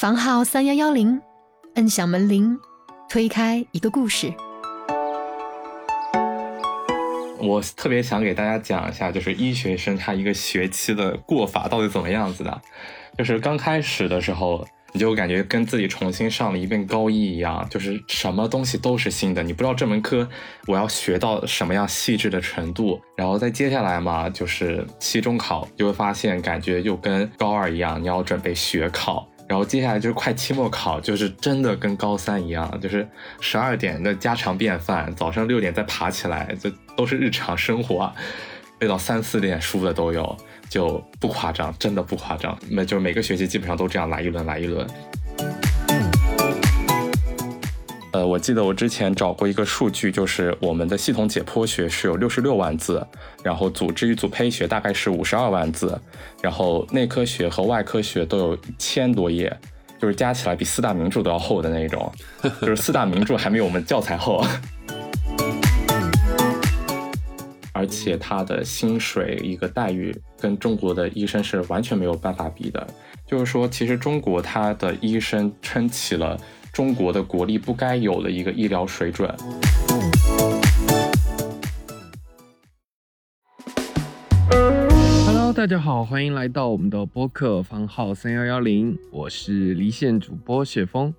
房号三幺幺零，摁响门铃，推开一个故事。我特别想给大家讲一下，就是医学生他一个学期的过法到底怎么样子的。就是刚开始的时候，你就感觉跟自己重新上了一遍高一一样，就是什么东西都是新的，你不知道这门课我要学到什么样细致的程度。然后再接下来嘛，就是期中考，就会发现感觉又跟高二一样，你要准备学考。然后接下来就是快期末考，就是真的跟高三一样，就是十二点的家常便饭，早上六点再爬起来，这都是日常生活，背到三四点书的都有，就不夸张，真的不夸张。那就是每个学期基本上都这样来一轮来一轮。我记得我之前找过一个数据，就是我们的系统解剖学是有六十六万字，然后组织与组胚学大概是五十二万字，然后内科学和外科学都有一千多页，就是加起来比四大名著都要厚的那种，就是四大名著还没有我们教材厚，而且他的薪水一个待遇跟中国的医生是完全没有办法比的，就是说其实中国他的医生撑起了。中国的国力不该有的一个医疗水准。Hello，大家好，欢迎来到我们的播客房号三幺幺零，我是离线主播雪峰。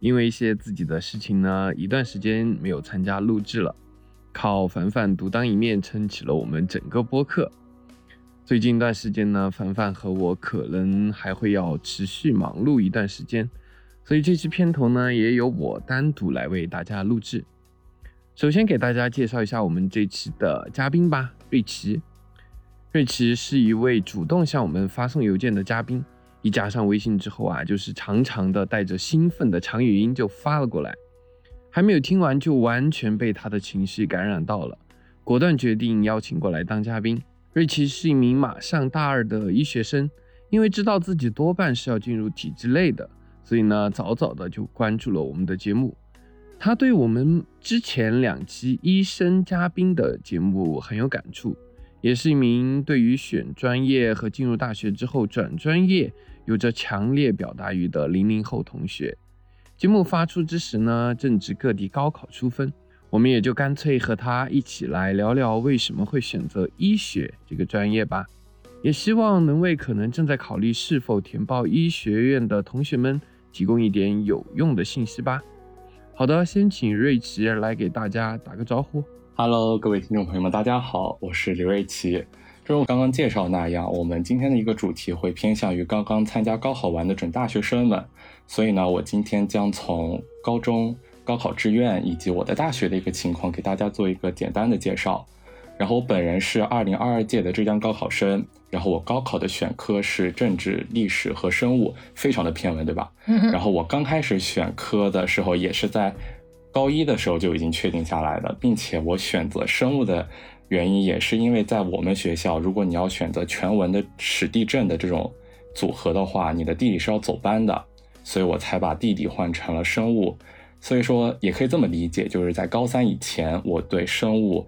因为一些自己的事情呢，一段时间没有参加录制了，靠凡凡独当一面撑起了我们整个播客。最近一段时间呢，凡凡和我可能还会要持续忙碌一段时间。所以这期片头呢，也由我单独来为大家录制。首先给大家介绍一下我们这期的嘉宾吧，瑞奇。瑞奇是一位主动向我们发送邮件的嘉宾，一加上微信之后啊，就是长长的带着兴奋的长语音就发了过来。还没有听完就完全被他的情绪感染到了，果断决定邀请过来当嘉宾。瑞奇是一名马上大二的医学生，因为知道自己多半是要进入体制内的。所以呢，早早的就关注了我们的节目。他对我们之前两期医生嘉宾的节目很有感触，也是一名对于选专业和进入大学之后转专业有着强烈表达欲的零零后同学。节目发出之时呢，正值各地高考出分，我们也就干脆和他一起来聊聊为什么会选择医学这个专业吧。也希望能为可能正在考虑是否填报医学院的同学们。提供一点有用的信息吧。好的，先请瑞奇来给大家打个招呼。Hello，各位听众朋友们，大家好，我是刘瑞奇。正如刚刚介绍那样，我们今天的一个主题会偏向于刚刚参加高考完的准大学生们，所以呢，我今天将从高中高考志愿以及我的大学的一个情况给大家做一个简单的介绍。然后我本人是二零二二届的浙江高考生，然后我高考的选科是政治、历史和生物，非常的偏文，对吧？嗯然后我刚开始选科的时候，也是在高一的时候就已经确定下来的，并且我选择生物的原因也是因为在我们学校，如果你要选择全文的史地政的这种组合的话，你的地理是要走班的，所以我才把地理换成了生物。所以说也可以这么理解，就是在高三以前，我对生物。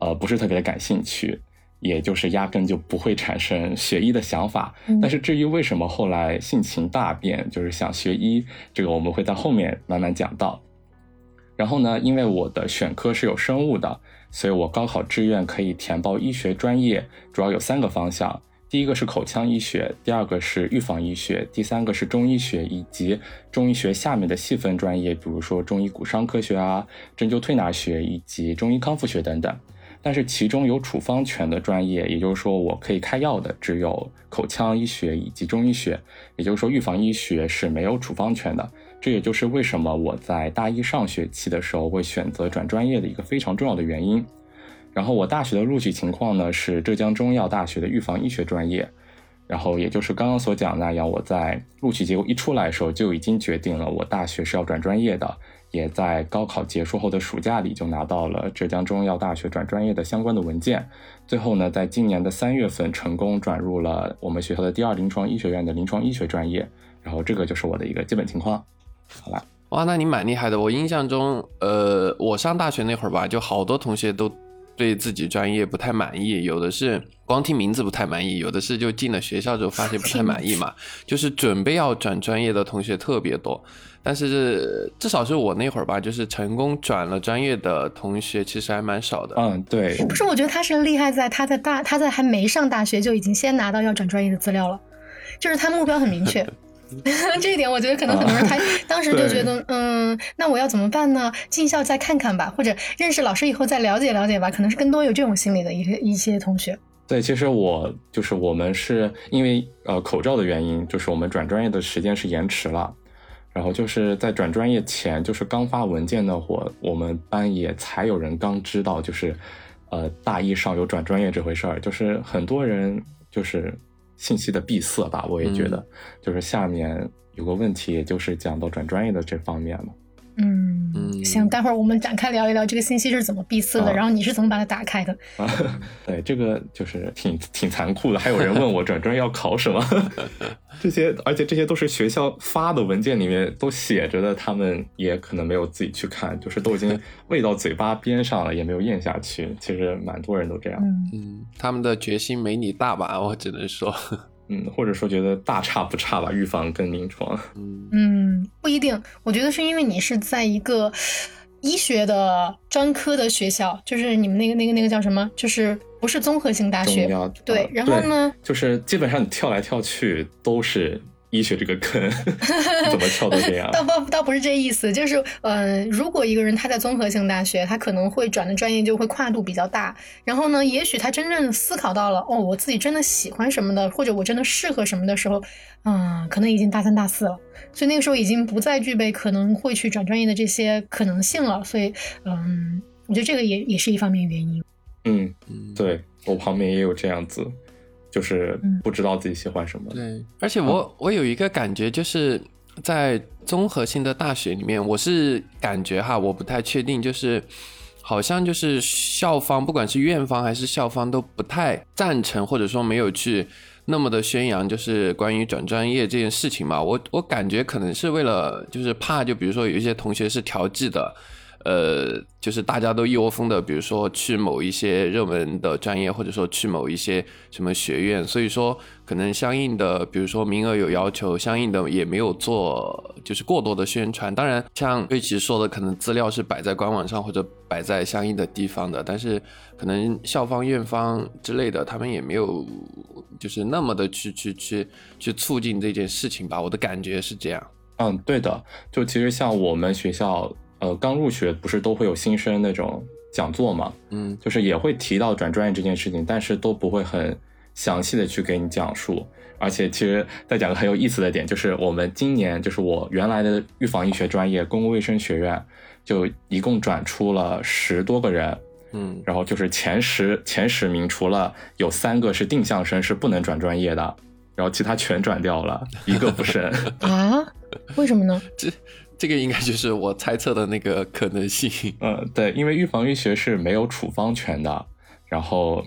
呃，不是特别的感兴趣，也就是压根就不会产生学医的想法。但是至于为什么后来性情大变，就是想学医，这个我们会在后面慢慢讲到。然后呢，因为我的选科是有生物的，所以我高考志愿可以填报医学专业，主要有三个方向：第一个是口腔医学，第二个是预防医学，第三个是中医学以及中医学下面的细分专业，比如说中医骨伤科学啊、针灸推拿学以及中医康复学等等。但是其中有处方权的专业，也就是说我可以开药的，只有口腔医学以及中医学，也就是说预防医学是没有处方权的。这也就是为什么我在大一上学期的时候会选择转专业的一个非常重要的原因。然后我大学的录取情况呢是浙江中医药大学的预防医学专业，然后也就是刚刚所讲那样，我在录取结果一出来的时候就已经决定了我大学是要转专业的。也在高考结束后的暑假里就拿到了浙江中医药大学转专业的相关的文件，最后呢，在今年的三月份成功转入了我们学校的第二临床医学院的临床医学专业，然后这个就是我的一个基本情况。好了，哇，那你蛮厉害的。我印象中，呃，我上大学那会儿吧，就好多同学都对自己专业不太满意，有的是光听名字不太满意，有的是就进了学校之后发现不太满意嘛。就是准备要转专业的同学特别多，但是至少是我那会儿吧，就是成功转了专业的同学其实还蛮少的。嗯，对。不是，我觉得他是厉害在他在大他在还没上大学就已经先拿到要转专业的资料了，就是他目标很明确。这一点我觉得可能很多人他当时就觉得，嗯，那我要怎么办呢？进校再看看吧，或者认识老师以后再了解了解吧，可能是更多有这种心理的一些一些同学。对，其实我就是我们是因为呃口罩的原因，就是我们转专业的时间是延迟了，然后就是在转专业前，就是刚发文件那会儿，我们班也才有人刚知道，就是呃大一上有转专业这回事儿，就是很多人就是。信息的闭塞吧，我也觉得，就是下面有个问题，也就是讲到转专业的这方面了。嗯，行，待会儿我们展开聊一聊这个信息是怎么闭塞的，然后你是怎么把它打开的？啊，对，这个就是挺挺残酷的。还有人问我转专业要考什么，这些，而且这些都是学校发的文件里面都写着的，他们也可能没有自己去看，就是都已经 喂到嘴巴边上了，也没有咽下去。其实蛮多人都这样。嗯，他们的决心没你大吧？我只能说。嗯，或者说觉得大差不差吧，预防跟临床。嗯，不一定。我觉得是因为你是在一个医学的专科的学校，就是你们那个那个那个叫什么？就是不是综合性大学。对，然后呢？就是基本上你跳来跳去都是。医学这个坑 怎么跳都这样？倒不倒不是这意思，就是呃，如果一个人他在综合性大学，他可能会转的专业就会跨度比较大。然后呢，也许他真正思考到了哦，我自己真的喜欢什么的，或者我真的适合什么的时候，嗯，可能已经大三大四了，所以那个时候已经不再具备可能会去转专业的这些可能性了。所以嗯，我觉得这个也也是一方面原因。嗯，对我旁边也有这样子。就是不知道自己喜欢什么。对，而且我我有一个感觉，就是在综合性的大学里面，我是感觉哈，我不太确定，就是好像就是校方，不管是院方还是校方，都不太赞成，或者说没有去那么的宣扬，就是关于转专业这件事情嘛。我我感觉可能是为了，就是怕，就比如说有一些同学是调剂的。呃，就是大家都一窝蜂的，比如说去某一些热门的专业，或者说去某一些什么学院，所以说可能相应的，比如说名额有要求，相应的也没有做就是过多的宣传。当然，像瑞奇说的，可能资料是摆在官网上或者摆在相应的地方的，但是可能校方、院方之类的，他们也没有就是那么的去去去去促进这件事情吧。我的感觉是这样。嗯，对的，就其实像我们学校。呃，刚入学不是都会有新生那种讲座嘛？嗯，就是也会提到转专业这件事情，但是都不会很详细的去给你讲述。而且，其实再讲个很有意思的点，就是我们今年就是我原来的预防医学专业公共卫生学院，就一共转出了十多个人。嗯，然后就是前十前十名，除了有三个是定向生是不能转专业的，然后其他全转掉了，一个不剩。啊？为什么呢？这。这个应该就是我猜测的那个可能性。嗯，对，因为预防医学是没有处方权的，然后，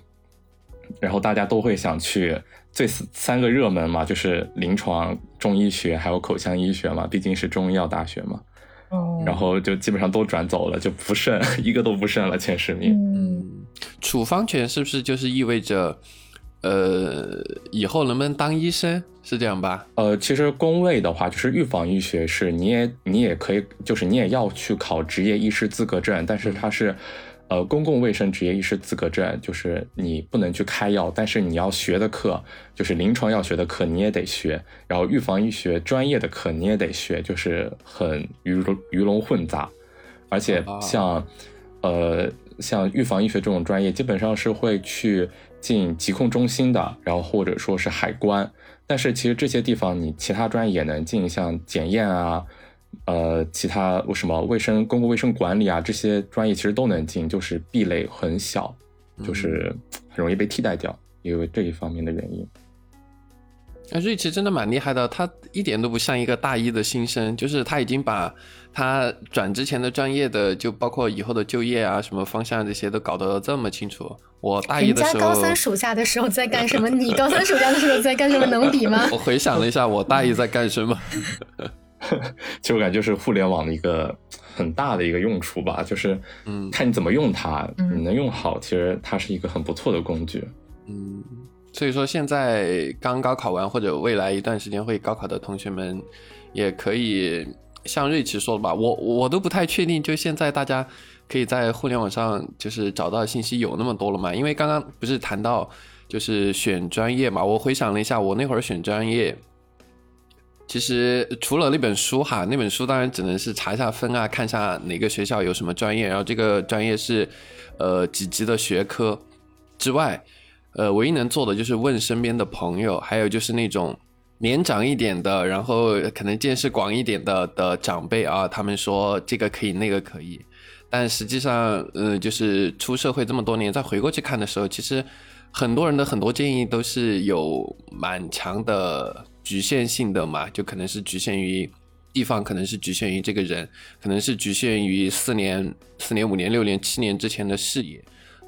然后大家都会想去最三个热门嘛，就是临床、中医学还有口腔医学嘛，毕竟是中医药大学嘛。哦。然后就基本上都转走了，就不剩一个都不剩了，前十名。嗯。处方权是不是就是意味着？呃，以后能不能当医生是这样吧？呃，其实公卫的话，就是预防医学是，你也你也可以，就是你也要去考执业医师资格证，但是它是，呃，公共卫生执业医师资格证，就是你不能去开药，但是你要学的课，就是临床药学的课你也得学，然后预防医学专业的课你也得学，就是很鱼龙鱼龙混杂，而且像，呃，像预防医学这种专业，基本上是会去。进疾控中心的，然后或者说是海关，但是其实这些地方你其他专业也能进，像检验啊，呃，其他什么卫生、公共卫生管理啊这些专业其实都能进，就是壁垒很小，就是很容易被替代掉，因为这一方面的原因。那瑞奇真的蛮厉害的，他一点都不像一个大一的新生，就是他已经把他转之前的专业的，就包括以后的就业啊、什么方向这些都搞得这么清楚。我大一的时候，人家高三暑假的时候在干什么？你高三暑假的时候在干什么？能比吗？我回想了一下，我大一在干什么？其实我感觉就是互联网的一个很大的一个用处吧，就是嗯看你怎么用它，嗯你能用好，其实它是一个很不错的工具。嗯，所以说现在刚高考完或者未来一段时间会高考的同学们，也可以像瑞奇说的吧，我我都不太确定，就现在大家可以在互联网上就是找到信息有那么多了吗？因为刚刚不是谈到就是选专业嘛，我回想了一下，我那会儿选专业。其实除了那本书哈，那本书当然只能是查一下分啊，看一下哪个学校有什么专业，然后这个专业是呃几级的学科之外，呃，唯一能做的就是问身边的朋友，还有就是那种年长一点的，然后可能见识广一点的的长辈啊，他们说这个可以，那个可以，但实际上，呃，就是出社会这么多年，再回过去看的时候，其实很多人的很多建议都是有蛮强的局限性的嘛，就可能是局限于地方，可能是局限于这个人，可能是局限于四年、四年、五年、六年、七年之前的视野。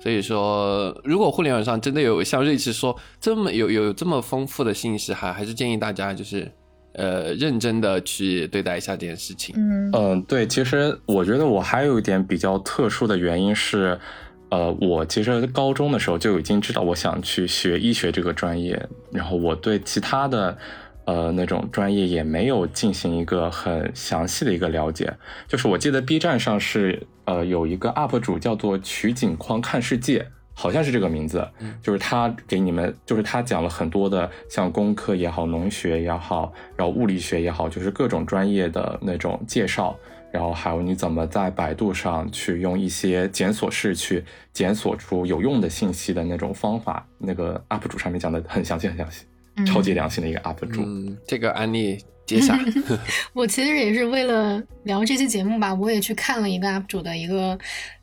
所以说，如果互联网上真的有像瑞奇说这么有有这么丰富的信息，还还是建议大家就是呃认真的去对待一下这件事情。嗯嗯，对，其实我觉得我还有一点比较特殊的原因是，呃，我其实高中的时候就已经知道我想去学医学这个专业，然后我对其他的呃那种专业也没有进行一个很详细的一个了解。就是我记得 B 站上是呃有一个 UP 主叫做取景框看世界。好像是这个名字，就是他给你们，就是他讲了很多的，像工科也好，农学也好，然后物理学也好，就是各种专业的那种介绍，然后还有你怎么在百度上去用一些检索式去检索出有用的信息的那种方法。那个 UP 主上面讲的很详细，很详细，嗯超级良心的一个 UP 主。嗯，这个案例接下，我其实也是为了聊这期节目吧，我也去看了一个 UP 主的一个，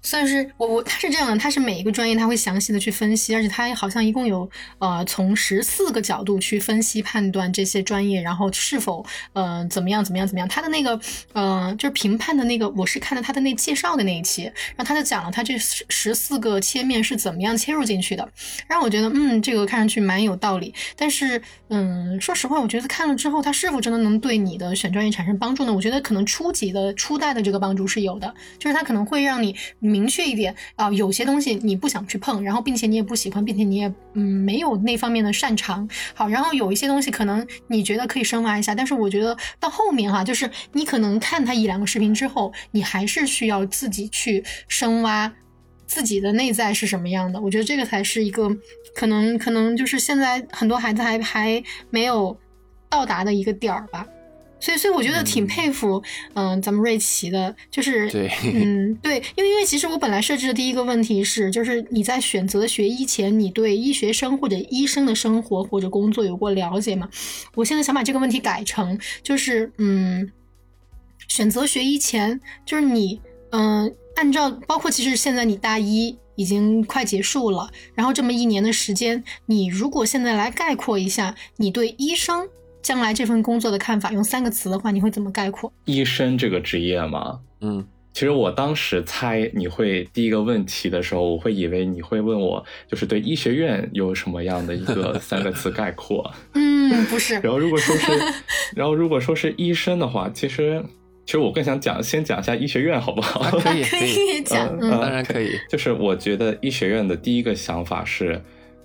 算是我我他是这样的，他是每一个专业他会详细的去分析，而且他好像一共有呃从十四个角度去分析判断这些专业，然后是否呃怎么样怎么样怎么样。他的那个呃就是评判的那个，我是看的他的那介绍的那一期，然后他就讲了他这十四个切面是怎么样切入进去的，让我觉得嗯这个看上去蛮有道理，但是嗯说实话，我觉得看了之后，他是否真的能对你的选专业产生帮助呢？我觉得可能初级的初代的这个帮助是有的，就是他可能会让你明确一点啊、有些东西你不想去碰，然后并且你也不喜欢，并且你也嗯没有那方面的擅长。好，然后有一些东西可能你觉得可以深挖一下，但是我觉得到后面哈，就是你可能看它一两个视频之后，你还是需要自己去深挖。自己的内在是什么样的？我觉得这个才是一个可能，可能就是现在很多孩子还还没有到达的一个点儿吧。所以，所以我觉得挺佩服，嗯、咱们瑞奇的，就是，对嗯，对，因为因为其实我本来设置的第一个问题是，就是你在选择学医前，你对医学生或者医生的生活或者工作有过了解吗？我现在想把这个问题改成，就是，嗯，选择学医前，就是你，嗯、按照包括其实现在你大一已经快结束了，然后这么一年的时间，你如果现在来概括一下你对医生将来这份工作的看法，用三个词的话，你会怎么概括？医生这个职业吗，嗯，其实我当时猜你会第一个问题的时候，我会以为你会问我，就是对医学院有什么样的一个三个词概括。嗯，不是，然后如果说是，然后如果说是医生的话，其实其实我更想讲，先讲一下医学院好不好？啊可以可可以，讲，当然可以。就是我觉得医学院的第一个想法是，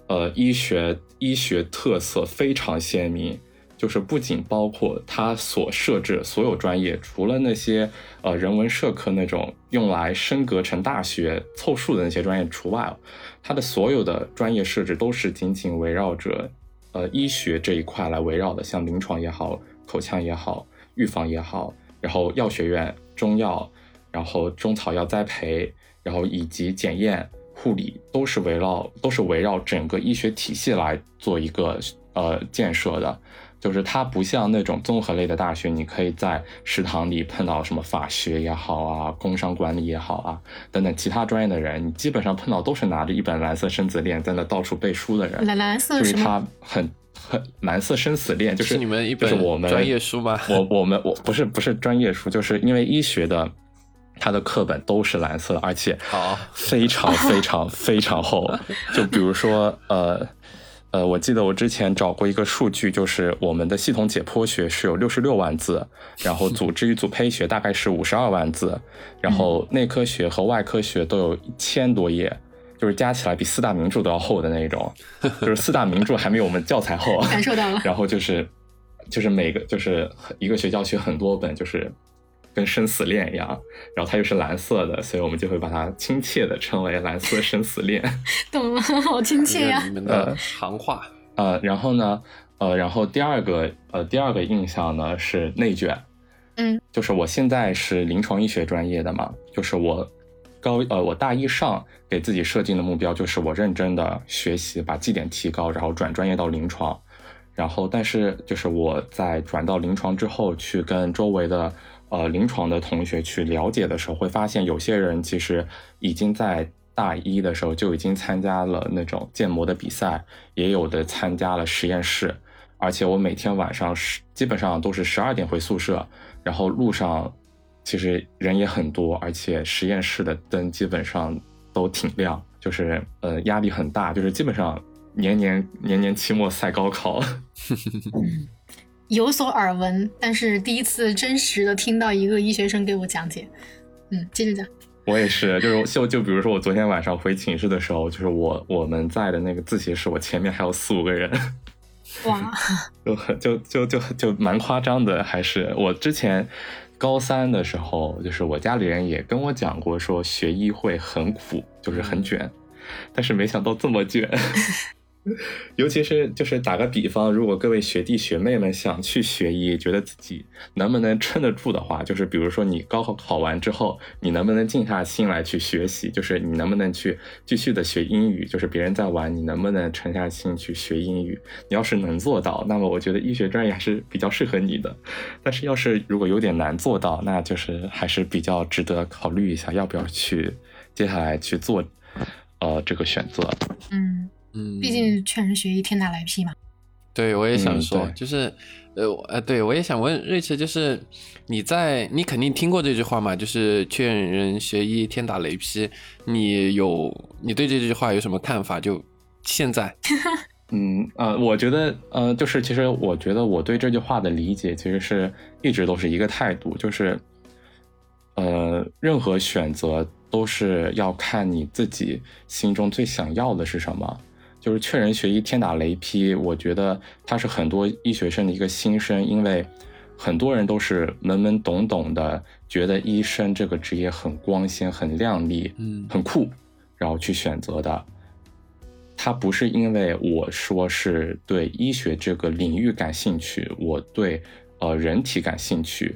呃，医学医学特色非常鲜明，就是不仅包括它所设置所有专业，除了那些呃人文社科那种用来升格成大学凑数的那些专业除外，它的所有的专业设置都是紧紧围绕着呃医学这一块来围绕的，像临床也好，口腔也好，预防也好，然后药学院、中药，然后中草药栽培，然后以及检验、护理，都是围绕都是围绕整个医学体系来做一个呃建设的。就是它不像那种综合类的大学，你可以在食堂里碰到什么法学也好啊，工商管理也好啊，等等其他专业的人，你基本上碰到都是拿着一本蓝色生死恋在那到处背书的人。蓝蓝色就是什么？他很很蓝色生死恋，就是你们一本就是我们专业书吗？我我们我不是不是专业书，就是因为医学的它的课本都是蓝色，而且好非常非常非常厚。就比如说呃呃，我记得我之前找过一个数据，就是我们的系统解剖学是有六十六万字，然后组织与组胚学大概是五十二万字，然后内科学和外科学都有一千多页，就是加起来比四大名著都要厚的那种，就是四大名著还没有我们教材厚。感受到了。然后就是就是每个就是一个学校学很多本，就是跟生死恋一样，然后它又是蓝色的，所以我们就会把它亲切的称为蓝色生死恋。懂了，好亲切呀、你们的行话，呃，然后呢，呃，然后第二个呃第二个印象呢是内卷，嗯，就是我现在是临床医学专业的嘛，就是我高呃我大一上给自己设定的目标就是我认真的学习，把绩点提高，然后转专业到临床。然后，但是就是我在转到临床之后，去跟周围的呃临床的同学去了解的时候，会发现有些人其实已经在大一的时候就已经参加了那种建模的比赛，也有的参加了实验室。而且我每天晚上十基本上都是十二点回宿舍，然后路上其实人也很多，而且实验室的灯基本上都挺亮，就是呃压力很大，就是基本上年年年年期末赛高考。有所耳闻，但是第一次真实的听到一个医学生给我讲解。嗯，接着讲。我也是，就是就就比如说我昨天晚上回寝室的时候，就是我我们在的那个自习室，我前面还有四五个人，哇，就就就就就蛮夸张的。还是我之前高三的时候，就是我家里人也跟我讲过，说学医会很苦，就是很卷，但是没想到这么卷。尤其是就是打个比方，如果各位学弟学妹们想去学医，觉得自己能不能撑得住的话，就是比如说你高考考完之后，你能不能静下心来去学习？就是你能不能去继续的学英语？就是别人在玩，你能不能沉下心去学英语？你要是能做到，那么我觉得医学专业还是比较适合你的。但是要是如果有点难做到，那就是还是比较值得考虑一下，要不要去接下来去做呃这个选择。嗯，嗯，毕竟劝人学医天打雷劈嘛。对，我也想嗯说，对就是，呃，呃，对我也想问瑞驰，就是你在你肯定听过这句话嘛？就是劝人学医天打雷劈，你有你对这句话有什么看法？就现在，嗯呃，我觉得呃，就是其实我觉得我对这句话的理解其实是一直都是一个态度，就是呃，任何选择都是要看你自己心中最想要的是什么。就是劝人学医天打雷劈，我觉得它是很多医学生的一个心声，因为很多人都是懵懵懂懂的，觉得医生这个职业很光鲜、很亮丽、嗯很酷，然后去选择的。他不是因为我说是对医学这个领域感兴趣，我对呃人体感兴趣，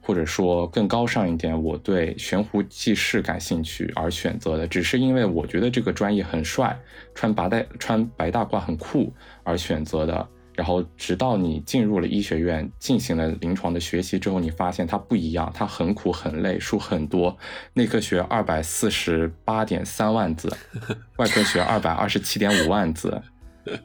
或者说更高尚一点，我对悬壶济世感兴趣而选择的，只是因为我觉得这个专业很帅，穿白带穿白大褂很酷而选择的。然后直到你进入了医学院，进行了临床的学习之后，你发现它不一样，它很苦很累，书很多。内科学二百四十八点三万字，外科学二百二十七点五万字，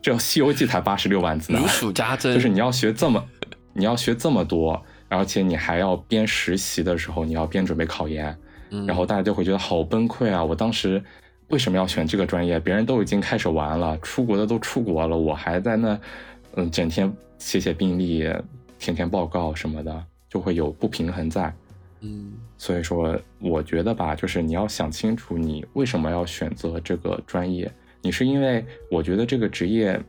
这《西游记》才八十六万字呢如。数家珍，就是你要学这么，你要学这么多，而且你还要边实习的时候，你要边准备考研，嗯，然后大家就会觉得好崩溃啊！我当时为什么要选这个专业？别人都已经开始玩了，出国的都出国了，我还在那，嗯，整天写写病历、填填报告什么的，就会有不平衡在。嗯所以说，我觉得吧，就是你要想清楚，你为什么要选择这个专业？你是因为我觉得这个职业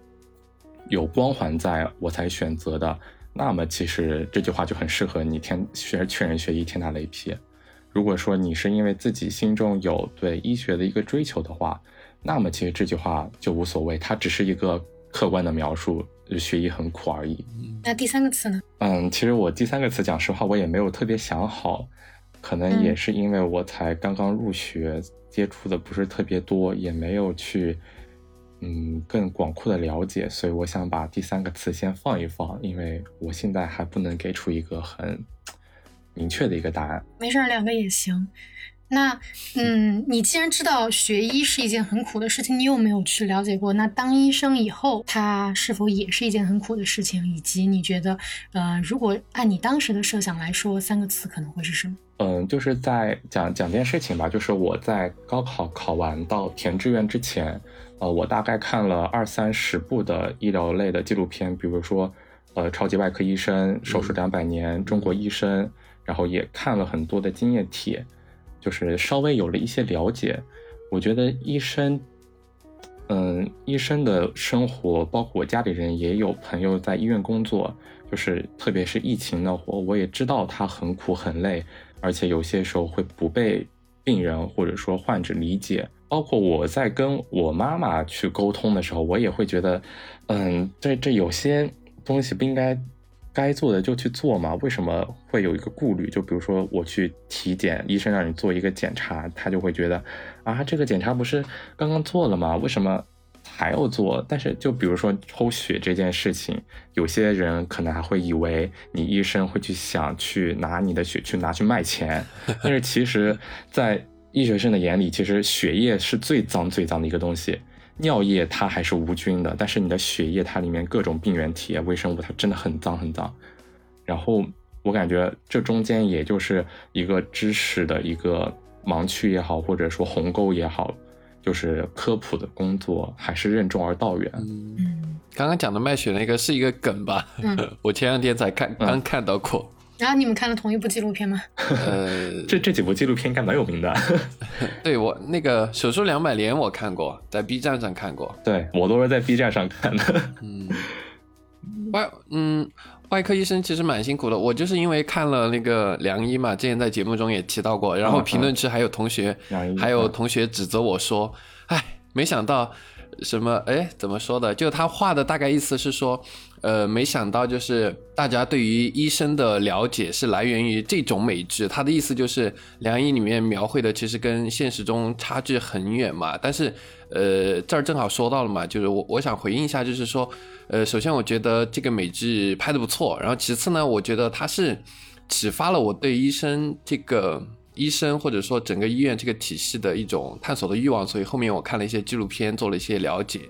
有光环在我才选择的，那么其实这句话就很适合你天学劝人学医天打雷劈。如果说你是因为自己心中有对医学的一个追求的话，那么其实这句话就无所谓，它只是一个客观的描述，学医很苦而已。嗯那第三个词呢？嗯，其实我第三个词，讲实话，我也没有特别想好，可能也嗯是因为我才刚刚入学，接触的不是特别多，也没有去嗯更广阔的了解，所以我想把第三个词先放一放，因为我现在还不能给出一个很明确的一个答案。没事儿，两个也行。那，嗯，你既然知道学医是一件很苦的事情，你有没有去了解过？那当医生以后，它是否也是一件很苦的事情？以及你觉得，呃，如果按你当时的设想来说，三个词可能会是什么？嗯，就是在讲讲件事情吧，就是我在高考考完到填志愿之前，呃，我大概看了二三十部的医疗类的纪录片，比如说，呃，超级外科医生、手术两百年、中国医生，然后也看了很多的经验帖，就是稍微有了一些了解。我觉得医生，嗯，医生的生活，包括我家里人也有朋友在医院工作，就是特别是疫情那会儿，我也知道他很苦很累。而且有些时候会不被病人或者说患者理解，包括我在跟我妈妈去沟通的时候，我也会觉得，嗯，这这有些东西不应该该做的就去做嘛？为什么会有一个顾虑？就比如说我去体检，医生让你做一个检查，他就会觉得，啊，这个检查不是刚刚做了吗？为什么？还要做，但是就比如说抽血这件事情，有些人可能还会以为你医生会去想去拿你的血去拿去卖钱，但是其实，在医学生的眼里，其实血液是最脏最脏的一个东西，尿液它还是无菌的，但是你的血液它里面各种病原体、微生物，它真的很脏很脏。然后我感觉这中间也就是一个知识的一个盲区也好，或者说鸿沟也好。就是科普的工作，还是任重而道远。嗯，刚刚讲的卖血那个是一个梗吧？嗯，我前两天才看，刚看到过。然后你们看了同一部纪录片吗？呃，这这几部纪录片应该蛮有名的。对我那个手术两百年我看过，在 B 站上看过。对我都是在 B 站上看的。嗯，外嗯。外科医生其实蛮辛苦的，我就是因为看了那个良医嘛，之前在节目中也提到过，然后评论区还有同学，还有同学指责我说，哎，没想到什么，哎，怎么说的？就他画的大概意思是说，呃，没想到就是大家对于医生的了解是来源于这种美剧，他的意思就是良医里面描绘的其实跟现实中差距很远嘛，但是。呃，这儿正好说到了嘛，就是我我想回应一下，就是说，呃，首先我觉得这个美剧拍的不错，然后其次呢，我觉得它是启发了我对医生这个医生或者说整个医院这个体系的一种探索的欲望，所以后面我看了一些纪录片，做了一些了解。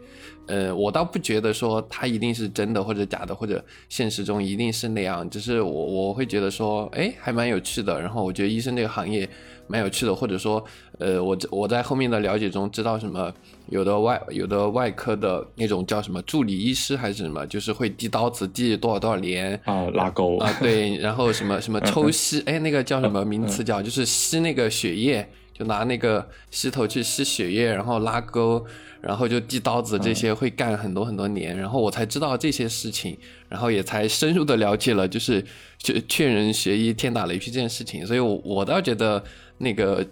呃，我倒不觉得说它一定是真的或者假的，或者现实中一定是那样，只是我我会觉得说，哎，还蛮有趣的。然后我觉得医生这个行业。蛮有趣的，或者说，呃，我我在后面的了解中知道什么，有的外有的外科的那种叫什么助理医师还是什么，就是会递刀子递多少多少年啊，拉钩啊，对，然后什么什么抽吸，哎，那个叫什么名词叫，就是吸那个血液，就拿那个吸头去吸血液，然后拉钩。然后就递刀子这些会干很多很多年，然后我才知道这些事情，然后也才深入的了解了，就是劝劝人学医天打雷劈这件事情。所以，我我倒觉得那个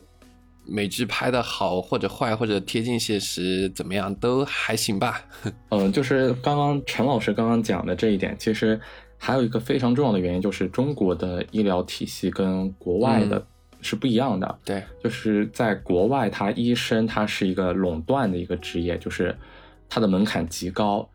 美剧拍的好或者坏或者贴近现实怎么样都还行吧。嗯，就是刚刚陈老师刚刚讲的这一点，其实还有一个非常重要的原因，就是中国的医疗体系跟国外的。是不一样的，对，就是在国外，他医生他是一个垄断的一个职业，就是他的门槛极高，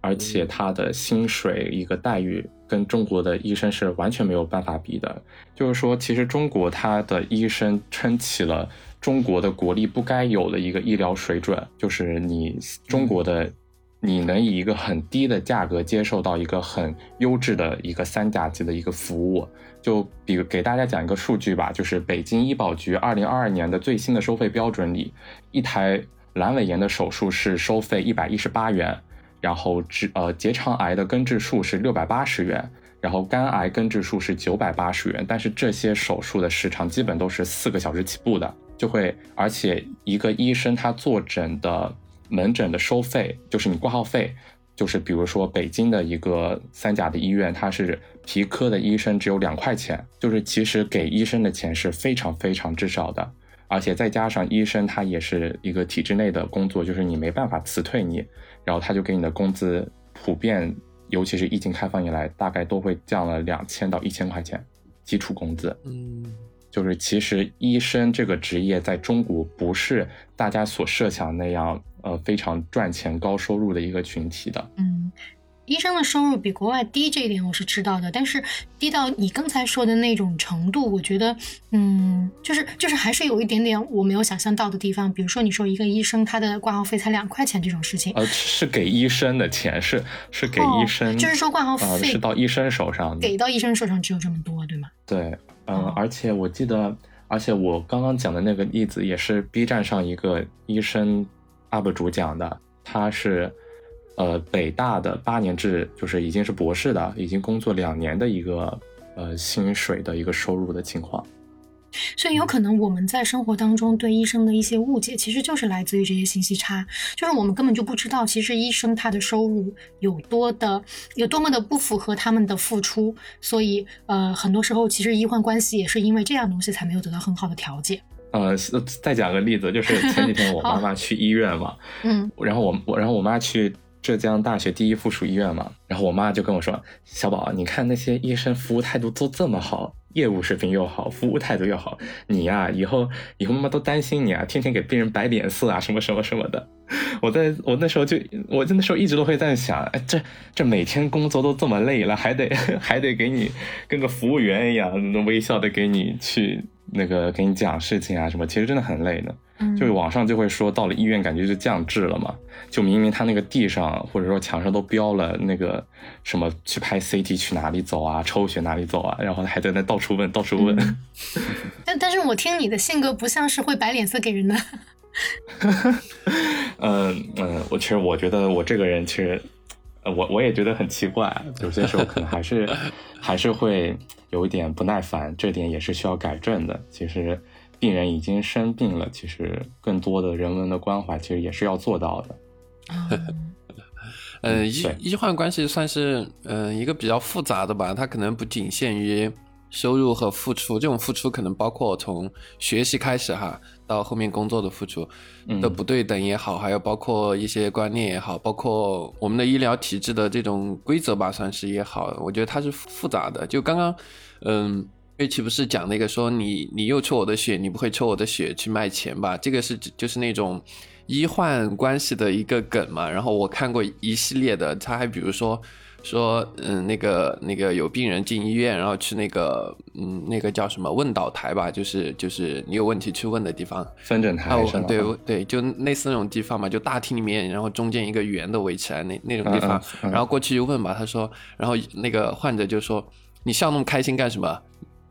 而且他的薪水一个待遇跟中国的医生是完全没有办法比的。就是说，其实中国他的医生撑起了中国的国力不该有的一个医疗水准，就是你中国的。你能以一个很低的价格接受到一个很优质的一个三甲级的一个服务，就比如给大家讲一个数据吧，就是北京医保局二零二二年的最新的收费标准里，一台阑尾炎的手术是收费一百一十八元，然后直呃结肠癌的根治术是六百八十元，然后肝癌根治术是九百八十元，但是这些手术的时长基本都是四个小时起步的，就会而且一个医生他坐诊的。门诊的收费就是你挂号费，就是比如说北京的一个三甲的医院，它是皮科的医生只有两块钱，就是其实给医生的钱是非常非常之少的，而且再加上医生他也是一个体制内的工作，就是你没办法辞退你，然后他就给你的工资普遍，尤其是疫情开放以来，大概都会降了两千到一千块钱基础工资。嗯。就是其实医生这个职业在中国不是大家所设想那样，呃，非常赚钱、高收入的一个群体的。嗯，医生的收入比国外低，这一点我是知道的。但是低到你刚才说的那种程度，我觉得，嗯，就是就是还是有一点点我没有想象到的地方。比如说，你说一个医生他的挂号费才两块钱这种事情，呃，是给医生的钱，是是给医生，就是说挂号费是到医生手上，给到医生手上只有这么多，对吗？对。嗯，而且我记得，而且我刚刚讲的那个例子也是 B 站上一个医生 UP 主讲的，他是呃北大的八年制，就是已经是博士的，已经工作两年的一个呃薪水的一个收入的情况。所以有可能我们在生活当中对医生的一些误解，其实就是来自于这些信息差，就是我们根本就不知道，其实医生他的收入有多的，有多么的不符合他们的付出，所以呃，很多时候其实医患关系也是因为这样东西才没有得到很好的调解。呃，再讲个例子，就是前几天我妈妈去医院嘛，嗯，然后我我然后我妈去浙江大学第一附属医院嘛，然后我妈就跟我说，小宝，你看那些医生服务态度都这么好。业务水平又好，服务态度又好，你呀，以后以后妈妈都担心你啊，天天给病人摆脸色啊，什么什么什么的。我在我那时候就，我那时候一直都会在想，哎，这这每天工作都这么累了，还得 还得给你跟个服务员一样，微笑的给你去那个给你讲事情啊什么，其实真的很累的。就是网上就会说到了医院感觉就降智了嘛，就明明他那个地上或者说墙上都标了那个什么去拍 CT 去哪里走啊，抽血哪里走啊，然后还在那到处问到处问。但但是我听你的性格不像是会摆脸色给人的。嗯嗯，我其实我觉得我这个人其实，我我也觉得很奇怪，有些时候可能还是还是会有一点不耐烦，这点也是需要改正的。其实。病人已经生病了，其实更多的人文的关怀，其实也是要做到的。呃，医医患关系算是嗯一个比较复杂的吧，它可能不仅限于收入和付出，这种付出可能包括从学习开始哈，到后面工作的付出的不对等也好，还有包括一些观念也好，包括我们的医疗体制的这种规则吧，算是也好，我觉得它是复杂的。就刚刚嗯。瑞奇不是讲那个说你你又抽我的血，你不会抽我的血去卖钱吧？这个是就是那种医患关系的一个梗嘛。然后我看过一系列的，他还比如说说嗯那个那个有病人进医院，然后去那个嗯那个叫什么问导台吧，就是就是你有问题去问的地方，分诊台是对对，就类似那种地方嘛，就大厅里面，然后中间一个圆的围起来那那种地方，然后过去就问吧，他说，然后那个患者就说你笑那么开心干什么？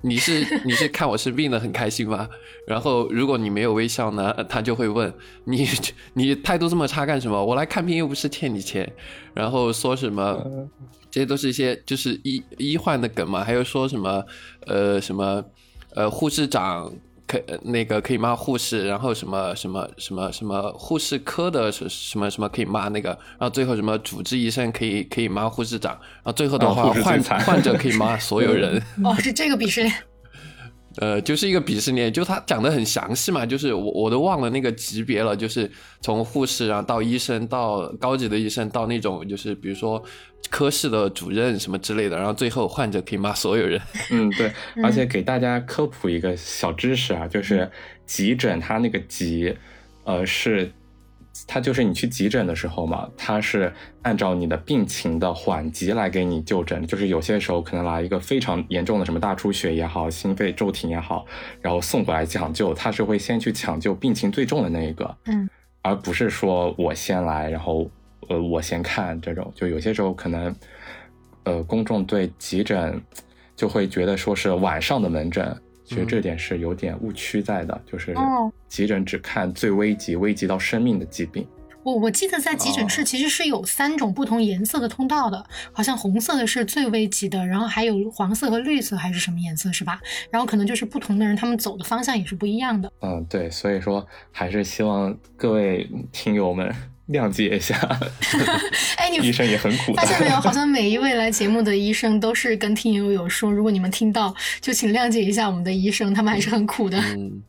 你是 你是看我生病的很开心吗？然后如果你没有微笑呢，他就会问你你态度这么差干什么？我来看病又不是欠你钱，然后说什么？这些都是一些就是医医患的梗嘛。还有说什么呃什么呃护士长可那个可以骂护士，然后什么什么什么什么护士科的什什么什么可以骂那个，然后最后什么主治医生可以可以骂护士长，然后最后的话患患者可以骂所有人。哦，是这个鄙视链。呃，就是一个鄙视链，就他讲的很详细嘛，就是我我都忘了那个级别了，就是从护士然后到医生到高级的医生到那种就是比如说科室的主任什么之类的，然后最后患者可以骂所有人。嗯，对，而且给大家科普一个小知识啊，就是急诊他那个急，呃是。他就是你去急诊的时候嘛，他是按照你的病情的缓急来给你就诊。就是有些时候可能来一个非常严重的什么大出血也好，心肺骤停也好，然后送过来抢救，他是会先去抢救病情最重的那一个，嗯，而不是说我先来，然后呃我先看这种。就有些时候可能，呃公众对急诊就会觉得说是晚上的门诊。其实这点是有点误区在的，就是急诊只看最危急、危及到生命的疾病。我我记得在急诊室其实是有三种不同颜色的通道的，好像红色的是最危急的，然后还有黄色和绿色还是什么颜色是吧？然后可能就是不同的人他们走的方向也是不一样的。嗯，对，所以说还是希望各位听友们。谅解一下，哎，你医生也很苦。发现没有？好像每一位来节目的医生都是跟听友有说，如果你们听到，就请谅解一下我们的医生，他们还是很苦的。嗯，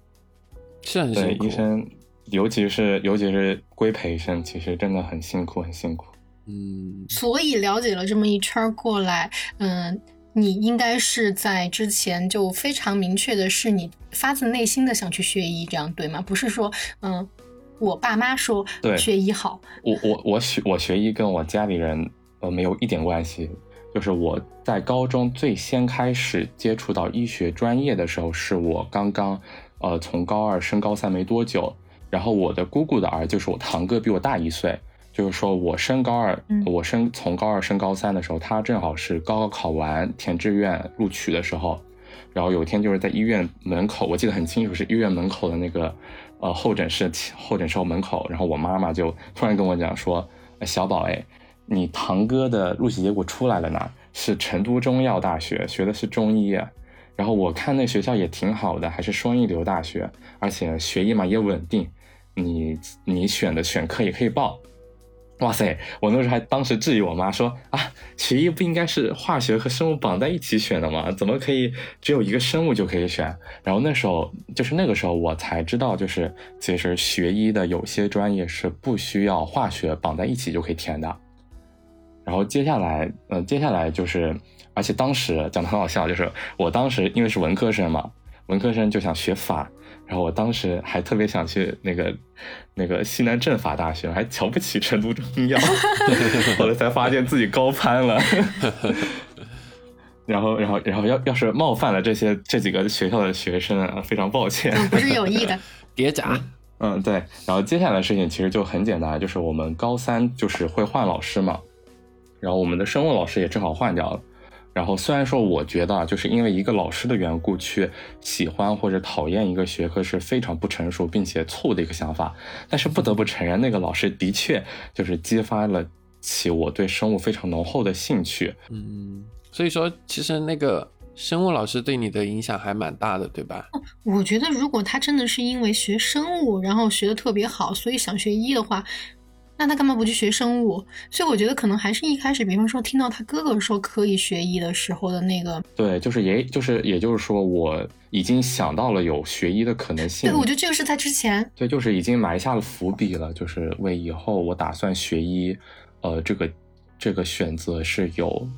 是很辛苦。医生，尤其是尤其是规培生，其实真的很辛苦，很辛苦。嗯，所以了解了这么一圈过来，嗯，你应该是在之前就非常明确的是你发自内心的想去学医，这样对吗？不是说，嗯。我爸妈说学医好，我我我学我学医跟我家里人呃没有一点关系，就是我在高中最先开始接触到医学专业的时候，是我刚刚呃从高二升高三没多久，然后我的姑姑的儿就是我堂哥比我大一岁，就是说我升高二，我升从高二升高三的时候，他正好是高考考完填志愿录取的时候，然后有一天就是在医院门口，我记得很清楚，是医院门口的那个呃候诊室候诊室门口，然后我妈妈就突然跟我讲说：“小宝哎，你堂哥的录取结果出来了呢，是成都中药大学，学的是中医。”然后我看那学校也挺好的，还是双一流大学，而且学业嘛也稳定，你你选的选科也可以报。哇塞！我那时候还当时质疑我妈说啊，学医不应该是化学和生物绑在一起选的吗？怎么可以只有一个生物就可以选？然后那时候就是那个时候我才知道，就是其实学医的有些专业是不需要化学绑在一起就可以填的。然后接下来，呃，接下来就是，而且当时讲的很好笑，就是我当时因为是文科生嘛，文科生就想学法。然后我当时还特别想去那个那个西南政法大学，还瞧不起成都中医药，后来才发现自己高攀了。然后，然后，然后要要是冒犯了这些这几个学校的学生啊，非常抱歉，不是有意的 别假。嗯，对。然后接下来的事情其实就很简单，就是我们高三就是会换老师嘛，然后我们的生物老师也正好换掉了。然后虽然说，我觉得啊就是因为一个老师的缘故去喜欢或者讨厌一个学科是非常不成熟并且错误的一个想法，但是不得不承认，那个老师的确就是激发了起我对生物非常浓厚的兴趣。嗯，所以说其实那个生物老师对你的影响还蛮大的，对吧？我觉得如果他真的是因为学生物然后学的特别好，所以想学医的话。那他干嘛不去学生物？所以我觉得可能还是一开始，比方说听到他哥哥说可以学医的时候的那个，对，就是也就是也就是说，我已经想到了有学医的可能性。对，我觉得这个是在之前，对，就是已经埋下了伏笔了，就是为以后我打算学医，呃，这个这个选择是有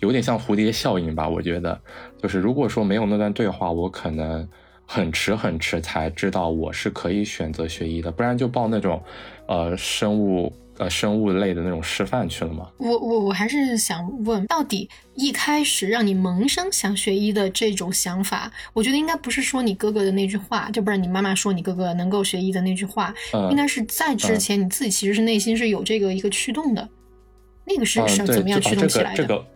有点像蝴蝶效应吧？我觉得，就是如果说没有那段对话，我可能。很迟很迟才知道我是可以选择学医的，不然就报那种，呃，生物呃生物类的那种师范去了嘛。我我我还是想问，到底一开始让你萌生想学医的这种想法，我觉得应该不是说你哥哥的那句话，就不是你妈妈说你哥哥能够学医的那句话，应该是在之前你自己其实是内心是有这个一个驱动的，那个是是怎么样驱动起来的？这个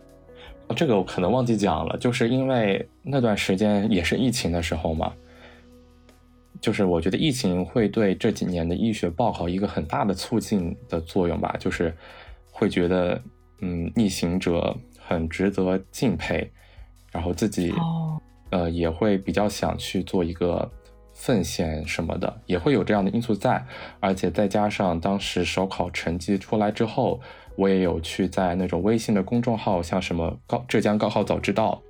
这个我可能忘记讲了，就是因为那段时间也是疫情的时候嘛。就是我觉得疫情会对这几年的医学报考一个很大的促进的作用吧，就是会觉得，嗯，逆行者很值得敬佩，然后自己，呃，也会比较想去做一个奉献什么的，也会有这样的因素在，而且再加上当时首考成绩出来之后，我也有去在那种微信的公众号，像什么高浙江高考早知道，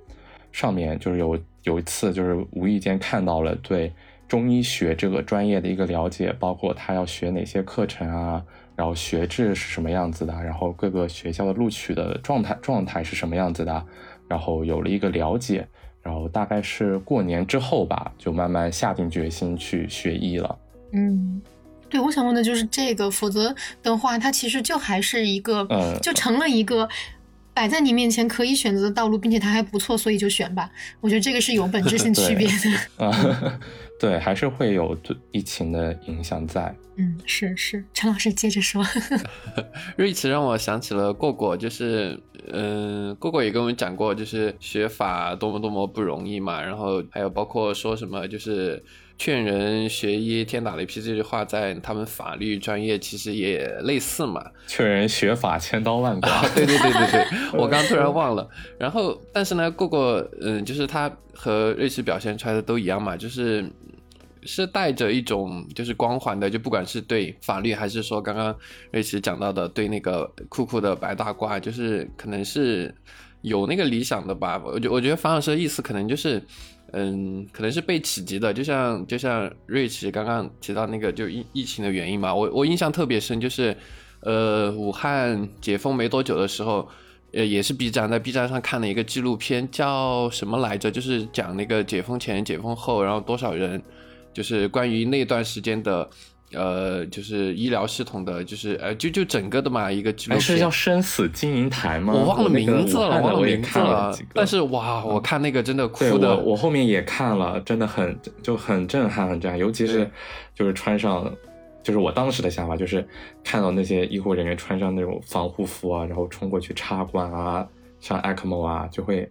上面就是有有一次就是无意间看到了对。中医学这个专业的一个了解，包括他要学哪些课程啊，然后学制是什么样子的，然后各个学校的录取的状态状态是什么样子的，然后有了一个了解，然后大概是过年之后吧，就慢慢下定决心去学医了。嗯，对，我想问的就是这个，否则的话，它其实就还是一个，就成了一个摆在你面前可以选择的道路，并且它还不错，所以就选吧。我觉得这个是有本质性 区别的。对，还是会有对疫情的影响在。嗯，是是，陈老师接着说。瑞奇让我想起了过过，就是，嗯，过过也跟我们讲过，就是学法多么多么不容易嘛。然后还有包括说什么，就是劝人学医天打雷劈这句话，在他们法律专业其实也类似嘛。劝人学法千刀万剐。对对对对对，我刚突然忘了。然后，但是呢，过过，嗯，就是他和瑞奇表现出来的都一样嘛，就是。是带着一种就是光环的，就不管是对法律，还是说刚刚瑞奇讲到的对那个酷酷的白大褂，就是可能是有那个理想的吧。我觉我觉得樊老师的意思可能就是，嗯，可能是被启迪的，就像就像瑞奇刚刚提到那个就疫疫情的原因嘛。我我印象特别深，就是呃武汉解封没多久的时候，呃也是 B 站在 B 站上看了一个纪录片，叫什么来着？就是讲那个解封前、解封后，然后多少人。就是关于那段时间的，呃，就是医疗系统的，就是呃，就就整个的嘛一个纪录片，是叫《生死金银台》吗？我忘了名字了，忘了名字了。但是哇，我看那个真的哭的，我后面也看了，真的很就很震撼，很震撼。尤其是就是穿上，就是我当时的想法，就是看到那些医护人员穿上那种防护服啊，然后冲过去插管啊，像 ECMO 啊，就会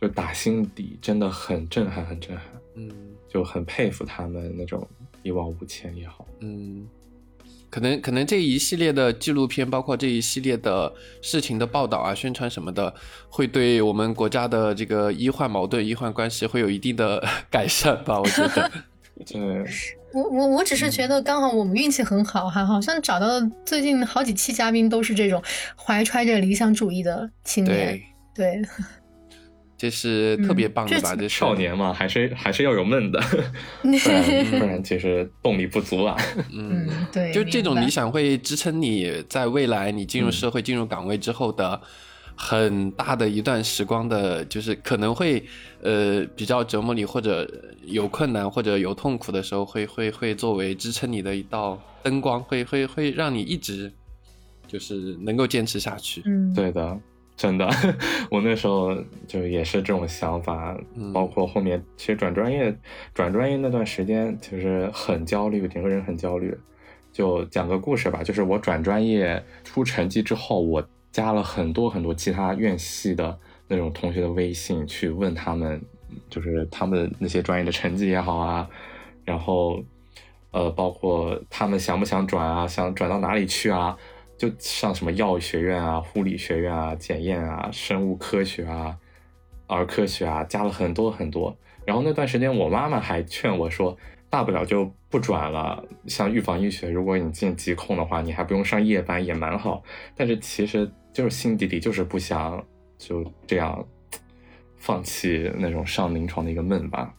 就打心底真的很震撼，很震撼。嗯，就很佩服他们那种一往无前也好。嗯。可能可能这一系列的纪录片，包括这一系列的事情的报道啊、宣传什么的，会对我们国家的这个医患矛盾、医患关系会有一定的 改善吧？我觉得。对。我我我只是觉得刚好我们运气很好哈，好像找到最近好几期嘉宾都是这种怀揣着理想主义的青年。对。这是特别棒的吧？这少年嘛，还是还是要有梦的，不然不然其实动力不足啊。嗯，对，就这种理想会支撑你在未来你进入社会、进入岗位之后的很大的一段时光的，就是可能会呃比较折磨你，或者有困难或者有痛苦的时候，会会会作为支撑你的一道灯光，会会会让你一直就是能够坚持下去。嗯，对的。真的，我那时候就也是这种想法，包括后面其实转专业，转专业那段时间其实很焦虑，整个人很焦虑。就讲个故事吧，就是我转专业出成绩之后，我加了很多很多其他院系的那种同学的微信，去问他们，就是他们那些专业的成绩也好啊，然后呃，包括他们想不想转啊，想转到哪里去啊。就上什么药学院啊、护理学院啊、检验啊、生物科学啊、儿科学啊，加了很多很多。然后那段时间，我妈妈还劝我说，大不了就不转了。像预防医学，如果你进疾控的话，你还不用上夜班，也蛮好。但是其实就是心底里就是不想就这样放弃那种上临床的一个梦吧。